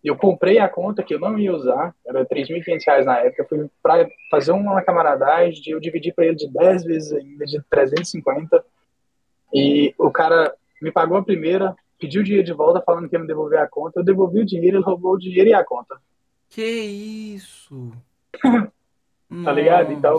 [SPEAKER 3] Eu comprei a conta que eu não ia usar, era 3.500 reais na época. Eu fui pra fazer uma camaradagem, eu dividi pra ele de 10 vezes ainda, de 350. E o cara me pagou a primeira, pediu o dinheiro de volta, falando que ia me devolver a conta. Eu devolvi o dinheiro, ele roubou o dinheiro e a conta.
[SPEAKER 1] Que isso?
[SPEAKER 3] Tá ligado? Então.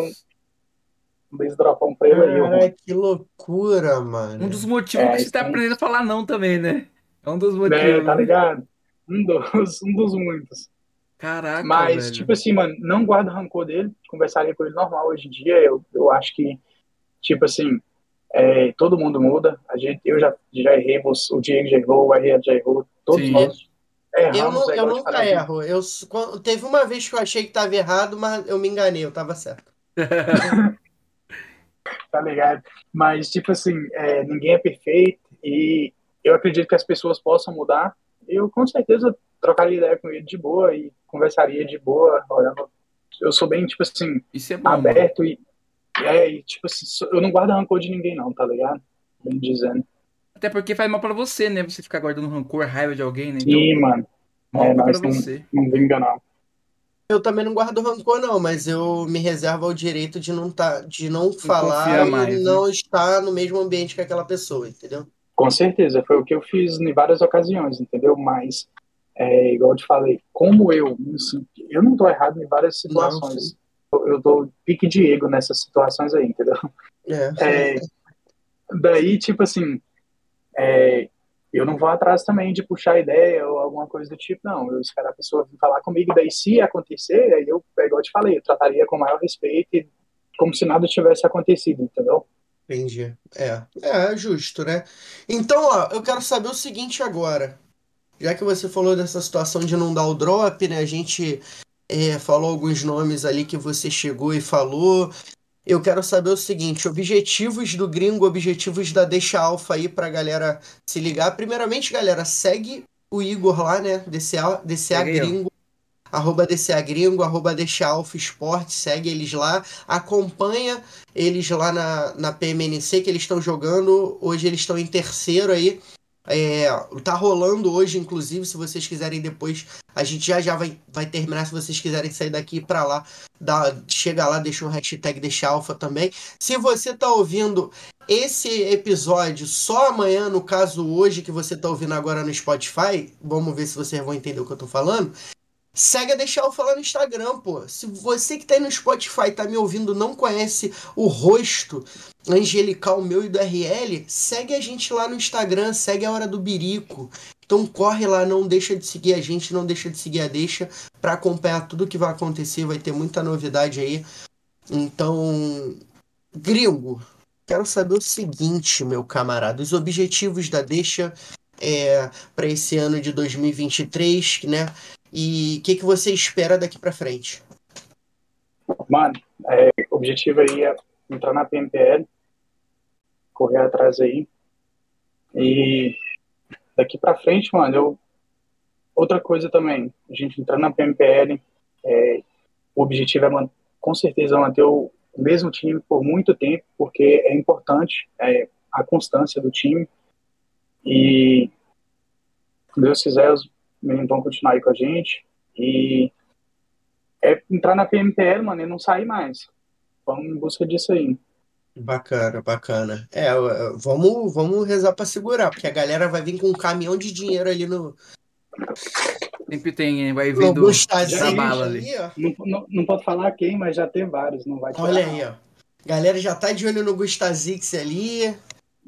[SPEAKER 3] Dei dropão pra ele aí.
[SPEAKER 2] Cara, que loucura, mano.
[SPEAKER 1] Um dos motivos
[SPEAKER 3] É,
[SPEAKER 1] que você tá
[SPEAKER 3] então-
[SPEAKER 1] aprendendo a falar não também, né? É um dos
[SPEAKER 3] É,
[SPEAKER 1] motivos.
[SPEAKER 3] tá ligado? Um dos, um dos muitos.
[SPEAKER 1] Caraca,
[SPEAKER 3] Mas,
[SPEAKER 1] velho.
[SPEAKER 3] tipo assim, mano, não guardo rancor dele. Conversaria com ele normal hoje em dia. Eu, eu acho que, tipo assim, é, todo mundo muda. A gente, eu já, já errei, o Diego já errou, o RL já errou. Todos
[SPEAKER 1] Sim.
[SPEAKER 3] nós erramos.
[SPEAKER 2] Eu, não-
[SPEAKER 3] é
[SPEAKER 2] eu nunca
[SPEAKER 3] falei.
[SPEAKER 2] erro. Eu, quando- teve uma vez que eu achei que tava errado, mas eu me enganei, eu tava certo.
[SPEAKER 3] Tá ligado? Mas, tipo assim, é, ninguém é perfeito e eu acredito que as pessoas possam mudar. Eu, com certeza, trocaria ideia com ele de boa e conversaria de boa. olhando. Eu sou bem, tipo assim,
[SPEAKER 1] Isso é bom. mano.
[SPEAKER 3] aberto e, é, e, tipo assim, eu não guardo rancor de ninguém, não, tá ligado? Bem dizendo.
[SPEAKER 1] Até porque faz mal pra você, né? Você ficar guardando rancor, raiva de alguém, né? Então,
[SPEAKER 3] Sim, mano,
[SPEAKER 1] mal
[SPEAKER 3] é,
[SPEAKER 1] pra
[SPEAKER 3] nós não-
[SPEAKER 1] você.
[SPEAKER 3] não vinga, não.
[SPEAKER 2] Eu também não guardo rancor, não, mas eu me reservo ao direito de não, tá, de não falar
[SPEAKER 1] confia
[SPEAKER 2] e
[SPEAKER 1] mais, né?
[SPEAKER 2] não estar no mesmo ambiente que aquela pessoa, entendeu?
[SPEAKER 3] Com certeza, foi o que eu fiz em várias ocasiões, entendeu? Mas, é, igual eu te falei, como eu eu não tô errado em várias situações. eu, eu tô pique de ego nessas situações aí, entendeu?
[SPEAKER 2] É.
[SPEAKER 3] É, daí, tipo assim, é, eu não vou atrás também de puxar ideia ou alguma coisa do tipo, não. Eu espero a pessoa vir falar comigo, daí se acontecer, aí eu, é igual eu te falei, eu trataria com o maior respeito e como se nada tivesse acontecido, entendeu?
[SPEAKER 2] Entendi. É, é justo, né? Então, ó, eu quero saber o seguinte agora. Já que você falou dessa situação de não dar o drop, né? A gente é, falou alguns nomes ali que você chegou e falou. Eu quero saber o seguinte: objetivos do gringo, objetivos da Deixa Alfa aí pra galera se ligar. Primeiramente, galera, segue o Igor lá, né? DCA, DCA
[SPEAKER 1] eu.
[SPEAKER 2] Gringo. Arroba DCA Gringo, arroba Deixa Alfa Esporte, segue eles lá, acompanha eles lá na, na PMNC que eles estão jogando. Hoje eles estão em terceiro aí. É, tá rolando hoje, inclusive, se vocês quiserem depois, a gente já já vai, vai terminar. Se vocês quiserem sair daqui pra lá, dá, chega lá, deixa o hashtag deixa alfa também. Se você tá ouvindo esse episódio só amanhã, no caso hoje que você tá ouvindo agora no Spotify, vamos ver se vocês vão entender o que eu tô falando. Segue a Deixa Alfa lá no Instagram, pô. Se você que tá aí no Spotify, tá me ouvindo, não conhece o rosto angelical meu e do RL, segue a gente lá no Instagram, segue a Hora do Birico. Então corre lá, não deixa de seguir a gente, não deixa de seguir a Deixa pra acompanhar tudo que vai acontecer, vai ter muita novidade aí. Então, gringo, quero saber o seguinte, meu camarada, os objetivos da Deixa é, para esse ano de 2023, né? E o que, que você espera daqui pra frente?
[SPEAKER 3] Mano, é, o objetivo aí é entrar na PMPL, correr atrás aí. E daqui pra frente, mano, eu. Outra coisa também, a gente entrar na PMPL, é, o objetivo é, com certeza, manter o mesmo time por muito tempo, porque é importante é, a constância do time. E, Deus quiser, meninos vão continuar aí com a gente. E é entrar na PMPL, mano, e não sair mais. Vamos em busca disso aí.
[SPEAKER 2] Bacana, bacana. É, vamos, vamos rezar pra segurar, porque a galera vai vir com um caminhão de dinheiro ali no,
[SPEAKER 1] Sempre tem, hein? vai vindo da bala ali.
[SPEAKER 2] ó.
[SPEAKER 3] Não, não, não pode falar quem, mas já tem vários, não vai
[SPEAKER 2] Olha
[SPEAKER 3] não.
[SPEAKER 2] aí, ó. Galera já tá de olho no Gustazix ali.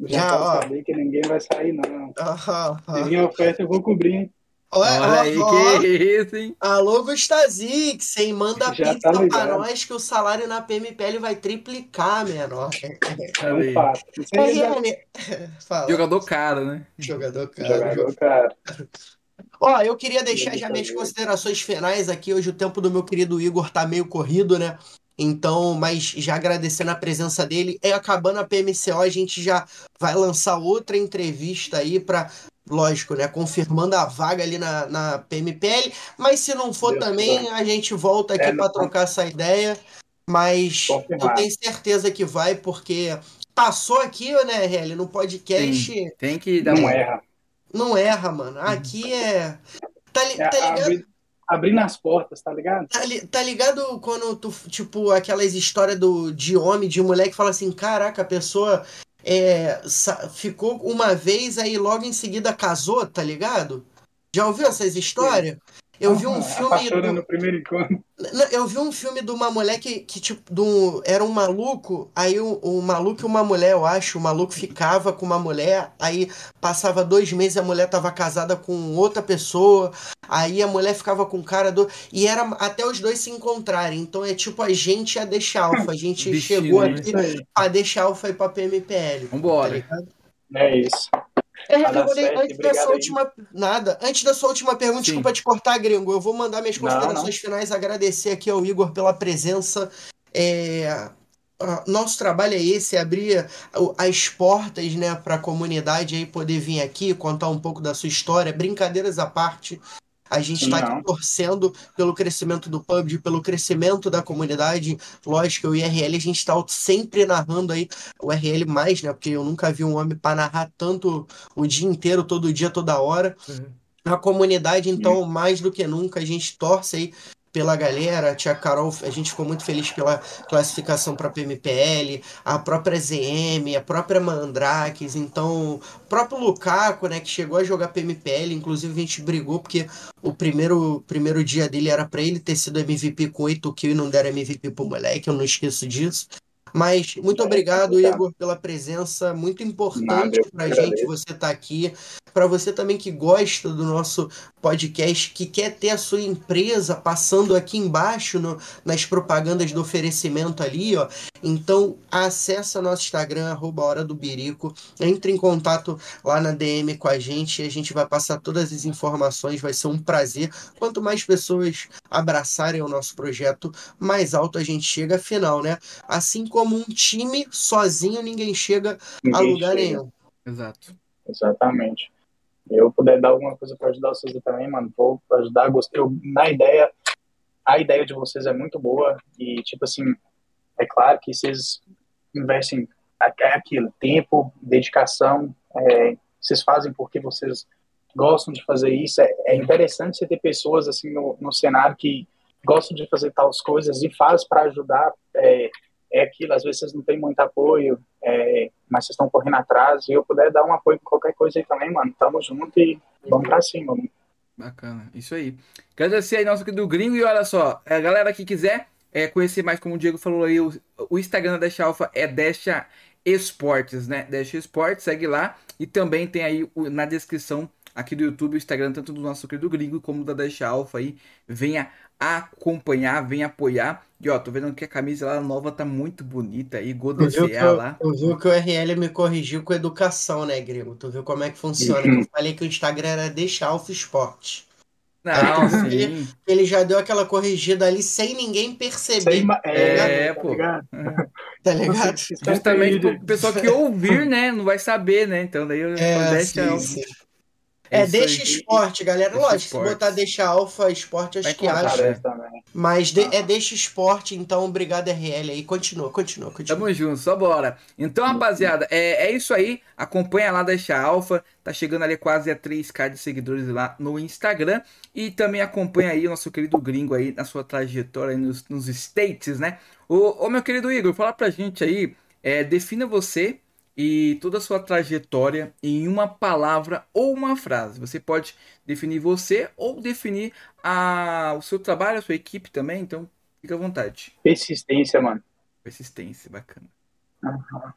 [SPEAKER 3] Já
[SPEAKER 2] Já, ó.
[SPEAKER 3] saber que ninguém vai sair, não.
[SPEAKER 2] Ah, ah.
[SPEAKER 3] Se vir oferta, eu vou cobrir. hein?
[SPEAKER 2] Olha,
[SPEAKER 1] Olha aí,
[SPEAKER 2] ó,
[SPEAKER 1] que isso, hein?
[SPEAKER 2] Alô, Gustazix, hein? Manda
[SPEAKER 3] Já
[SPEAKER 2] pizza
[SPEAKER 3] tá
[SPEAKER 2] pra nós que o salário na PMPL vai triplicar, menor.
[SPEAKER 3] É um fato. Isso aí é
[SPEAKER 2] Rene, Fala,
[SPEAKER 1] Jogador caro, né?
[SPEAKER 2] jogador, cara.
[SPEAKER 3] jogador, cara.
[SPEAKER 2] Ó, eu queria deixar já minhas considerações finais aqui. Hoje o tempo do meu querido Igor tá meio corrido, né? Então, mas já agradecendo a presença dele. É acabando a PMCO, a gente já vai lançar outra entrevista aí pra, lógico, né? Confirmando a vaga ali na, na PMPL. Mas se não for
[SPEAKER 3] Deus
[SPEAKER 2] também,
[SPEAKER 3] quiser.
[SPEAKER 2] a gente volta aqui
[SPEAKER 3] É,
[SPEAKER 2] pra
[SPEAKER 3] não.
[SPEAKER 2] trocar essa ideia. Mas eu tenho certeza que vai, porque passou aqui, né, RL, no podcast.
[SPEAKER 1] Tem, tem que dar
[SPEAKER 3] Não
[SPEAKER 1] uma.
[SPEAKER 3] erra.
[SPEAKER 2] Não erra, mano. Aqui é. Tá, li-
[SPEAKER 3] É,
[SPEAKER 2] tá ligado?
[SPEAKER 3] Abrindo as portas, tá ligado?
[SPEAKER 2] Tá, li- tá ligado quando tu, tipo, aquelas histórias do, de homem, de mulher que fala assim, caraca, a pessoa é, ficou uma vez, aí logo em seguida casou, tá ligado? Já ouviu essas histórias? Eu vi um
[SPEAKER 3] Ah,
[SPEAKER 2] filme. Do-
[SPEAKER 3] no primeiro encontro.
[SPEAKER 2] Eu vi um filme de uma mulher que, que tipo, do, era um maluco, aí o, o maluco e uma mulher, eu acho, o maluco ficava com uma mulher, aí passava dois meses a mulher tava casada com outra pessoa, aí a mulher ficava com o cara do. E era até os dois se encontrarem. Então é tipo a gente ia deixar alfa. A gente
[SPEAKER 1] Destino,
[SPEAKER 2] chegou
[SPEAKER 1] né?
[SPEAKER 2] aqui
[SPEAKER 3] aí.
[SPEAKER 2] pra deixar alfa e pra PMPL. Tá
[SPEAKER 1] Vambora.
[SPEAKER 2] ligado?
[SPEAKER 3] É isso.
[SPEAKER 2] É,
[SPEAKER 3] certo,
[SPEAKER 2] antes da sua
[SPEAKER 3] aí.
[SPEAKER 2] última. Nada. Antes da sua última pergunta,
[SPEAKER 1] Sim.
[SPEAKER 2] desculpa te cortar, gringo. Eu vou mandar minhas
[SPEAKER 3] Não,
[SPEAKER 2] considerações finais, agradecer aqui ao Igor pela presença. É, Nosso trabalho é esse, é abrir as portas, né, para a comunidade aí poder vir aqui contar um pouco da sua história, brincadeiras à parte. A gente está torcendo pelo crescimento do PUBG, pelo crescimento da comunidade. Lógico, o IRL a gente está sempre narrando aí o RL mais, né? Porque eu nunca vi um homem para narrar tanto o dia inteiro, todo dia, toda hora. A comunidade, então, mais do que nunca, a gente torce aí pela galera. A tia Carol, a gente ficou muito feliz pela classificação para a PMPL, a própria ZM, a própria Mandrakes, então o próprio Lukaku, né, que chegou a jogar PMPL, inclusive a gente brigou porque o primeiro, primeiro dia dele era para ele ter sido MVP com 8 kills e não deram MVP pro moleque, eu não esqueço disso. Mas muito obrigado, Igor, pela presença. Muito importante para a gente você estar tá aqui. Para você também que gosta do nosso podcast, que quer ter a sua empresa passando aqui embaixo no, nas propagandas do oferecimento ali, ó. Então, acessa nosso Instagram, arroba Hora do Birico. Entre em contato lá na DM com a gente e a gente vai passar todas as informações. Vai ser um prazer. Quanto mais pessoas abraçarem o nosso projeto, mais alto a gente chega. Afinal, né? Assim como como um time sozinho, ninguém chega ninguém a lugar chega. nenhum.
[SPEAKER 1] Exato.
[SPEAKER 3] Exatamente. Eu puder dar alguma coisa para ajudar vocês também, mano, vou ajudar. Gostei. Eu, na ideia, a ideia de vocês é muito boa e, tipo assim, é claro que vocês investem é aquilo, tempo, dedicação, é, vocês fazem porque vocês gostam de fazer isso. É, é interessante você ter pessoas assim no, no cenário que gostam de fazer tais coisas e faz para ajudar é, é aquilo, às vezes vocês não têm muito apoio, é, mas vocês estão correndo atrás, e eu puder dar um apoio em qualquer coisa aí também, mano, tamo junto e vamos pra cima, mano.
[SPEAKER 1] Bacana, isso aí. Agradecer aí nosso querido Gringo, e olha só, a galera que quiser é, conhecer mais, como o Diego falou aí, o, o Instagram da Deixa Alpha é Deixa Esportes, né? Deixa Esportes, segue lá, e também tem aí na descrição aqui do YouTube, o Instagram, tanto do nosso querido Gringo como da Deixa Alpha aí, venha acompanhar, venha apoiar. E ó, tô vendo que a camisa lá nova tá muito bonita aí, Godociar lá.
[SPEAKER 2] Eu vi que o RL me corrigiu com educação, né, Grego? Tu viu como é que funciona? eu falei que o Instagram era deixar Alfa Esporte.
[SPEAKER 1] Não, sim.
[SPEAKER 2] Ele, ele, já deu aquela corrigida ali sem ninguém perceber. Sem,
[SPEAKER 1] tá é, é, pô.
[SPEAKER 2] Tá ligado?
[SPEAKER 1] Justamente o pessoal que ouvir, né, não vai saber, né? Então daí eu
[SPEAKER 2] é, deixa sim, sim. É, é deixa esporte, galera. Deixa Lógico, esporte. se botar deixa alfa esporte, acho Vai que acha. Mas de, é deixa esporte, então obrigado, RL aí. Continua, continua, continua.
[SPEAKER 1] Tamo junto, só bora. Então, rapaziada, é, é isso aí. Acompanha lá, deixa alfa. Tá chegando ali quase a 3k de seguidores lá no Instagram. E também acompanha aí o nosso querido gringo aí na sua trajetória nos, nos States, né? Ô, ô, meu querido Igor, fala pra gente aí. É, defina você e toda a sua trajetória em uma palavra ou uma frase. Você pode definir você ou definir a, o seu trabalho, a sua equipe também, então fica à vontade.
[SPEAKER 3] Persistência, mano.
[SPEAKER 1] Persistência, bacana.
[SPEAKER 2] Uhum.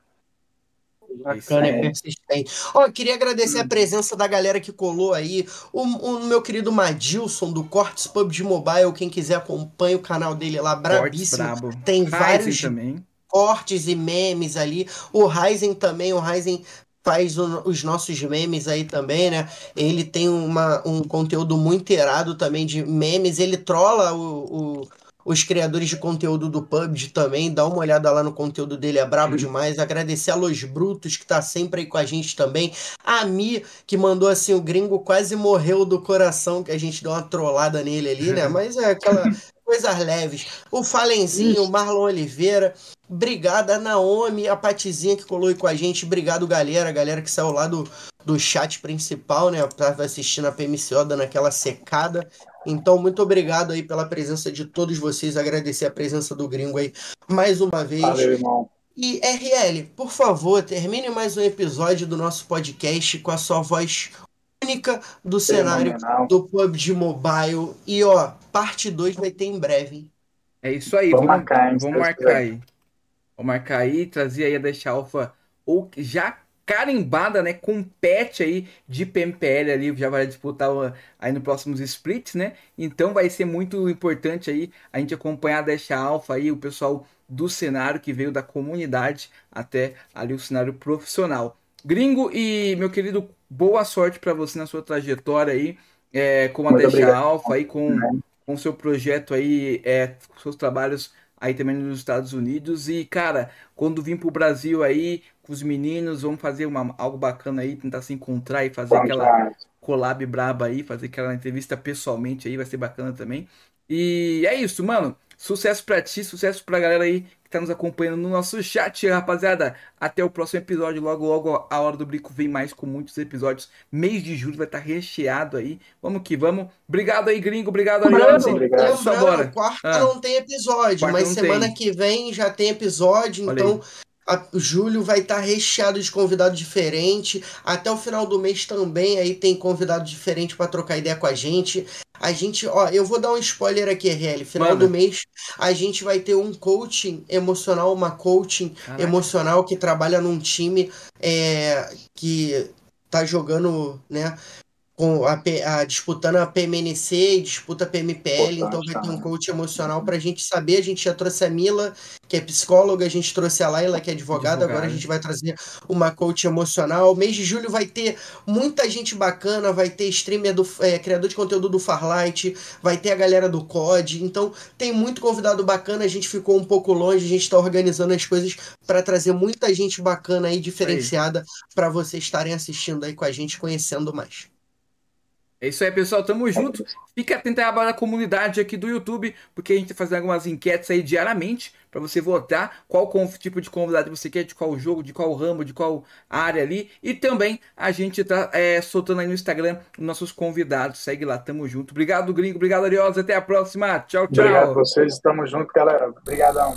[SPEAKER 2] Bacana, é persistente. Ó, queria agradecer a presença da galera que colou aí. O, o meu querido Madilson do Cortes Pub de Mobile. Quem quiser acompanha o canal dele lá, brabíssimo. Tem Ryzen vários.
[SPEAKER 1] Também
[SPEAKER 2] cortes e memes ali. O Ryzen também, o Ryzen faz o, os nossos memes aí também, né? Ele tem uma, um conteúdo muito irado também de memes. Ele trola o, o, os criadores de conteúdo do PUBG também. Dá uma olhada lá no conteúdo dele, é brabo demais. Agradecer a Los Brutos, que tá sempre aí com a gente também. A Mi, que mandou assim, o gringo quase morreu do coração, que a gente deu uma trollada nele ali, né? Mas é aquela coisas leves. O Falenzinho, o Marlon Oliveira. Obrigado a Naomi, a Patizinha que colou aí com a gente. Obrigado, galera. A galera que saiu lá do, do chat principal, né? Tava assistindo a PMCO, dando aquela secada. Então, muito obrigado aí pela presença de todos vocês. Agradecer a presença do gringo aí mais uma vez.
[SPEAKER 3] Valeu, irmão.
[SPEAKER 2] E RL, por favor, termine mais um episódio do nosso podcast com a sua voz única do cenário do PUBG Mobile. E ó, parte 2 vai ter em breve. Hein?
[SPEAKER 1] É isso aí, vamos, vamos marcar, vamos marcar aí. Vou marcar aí, trazer aí a Dash Alpha ou já carimbada, né, com pet aí de PMPL ali, já vai disputar aí no próximos splits, né? Então vai ser muito importante aí a gente acompanhar a Dash Alpha aí, o pessoal do cenário que veio da comunidade até ali o cenário profissional. Gringo e meu querido, boa sorte para você na sua trajetória aí, é, com a Dash Alpha aí, com com seu projeto aí, é, seus trabalhos aí também nos Estados Unidos. E, cara, quando vim pro Brasil aí, com os meninos, vamos fazer uma, algo bacana aí, tentar se encontrar e fazer aquela collab braba aí, fazer aquela entrevista pessoalmente aí, vai ser bacana também. E é isso, mano. Sucesso pra ti, sucesso pra galera aí que tá nos acompanhando no nosso chat, rapaziada. Até o próximo episódio. Logo, logo a Hora do Brico vem mais com muitos episódios. Mês de julho vai estar tá recheado aí. Vamos que vamos. Obrigado aí, gringo. Obrigado,
[SPEAKER 2] Ariane. Obrigado. Bora. Quarta ah. não tem episódio, quarta mas semana tem. que vem já tem episódio. Olha então. Aí a, julho vai estar tá recheado de convidado diferente. Até o final do mês também aí tem convidado diferente para trocar ideia com a gente. A gente, ó, eu vou dar um spoiler aqui, RL. Final Mano. do mês a gente vai ter um coaching emocional, uma coaching Caraca. emocional que trabalha num time é, que tá jogando, né, com a, a, disputando a PMNC e disputa a PMPL, então vai ter um coach emocional para a gente saber. A gente já trouxe a Mila, que é psicóloga, a gente trouxe a Laila, que é advogada, agora a gente vai trazer uma coach emocional. Mês de julho vai ter muita gente bacana, vai ter streamer do é, criador de conteúdo do Farlight, vai ter a galera do COD, então tem muito convidado bacana. A gente ficou um pouco longe, a gente está organizando as coisas para trazer muita gente bacana aí, diferenciada, para vocês estarem assistindo aí com a gente, conhecendo mais.
[SPEAKER 1] É isso aí, pessoal. Tamo junto. Fique atento à barra da comunidade aqui do YouTube, porque a gente tá fazendo algumas enquetes aí diariamente para você votar qual tipo de convidado você quer, de qual jogo, de qual ramo, de qual área ali. E também a gente tá é, soltando aí no Instagram nossos convidados. Segue lá, tamo junto. Obrigado, Gringo. Obrigado, Ariosa. Até a próxima. Tchau, tchau.
[SPEAKER 3] Obrigado a vocês. Tamo junto, galera. Obrigadão.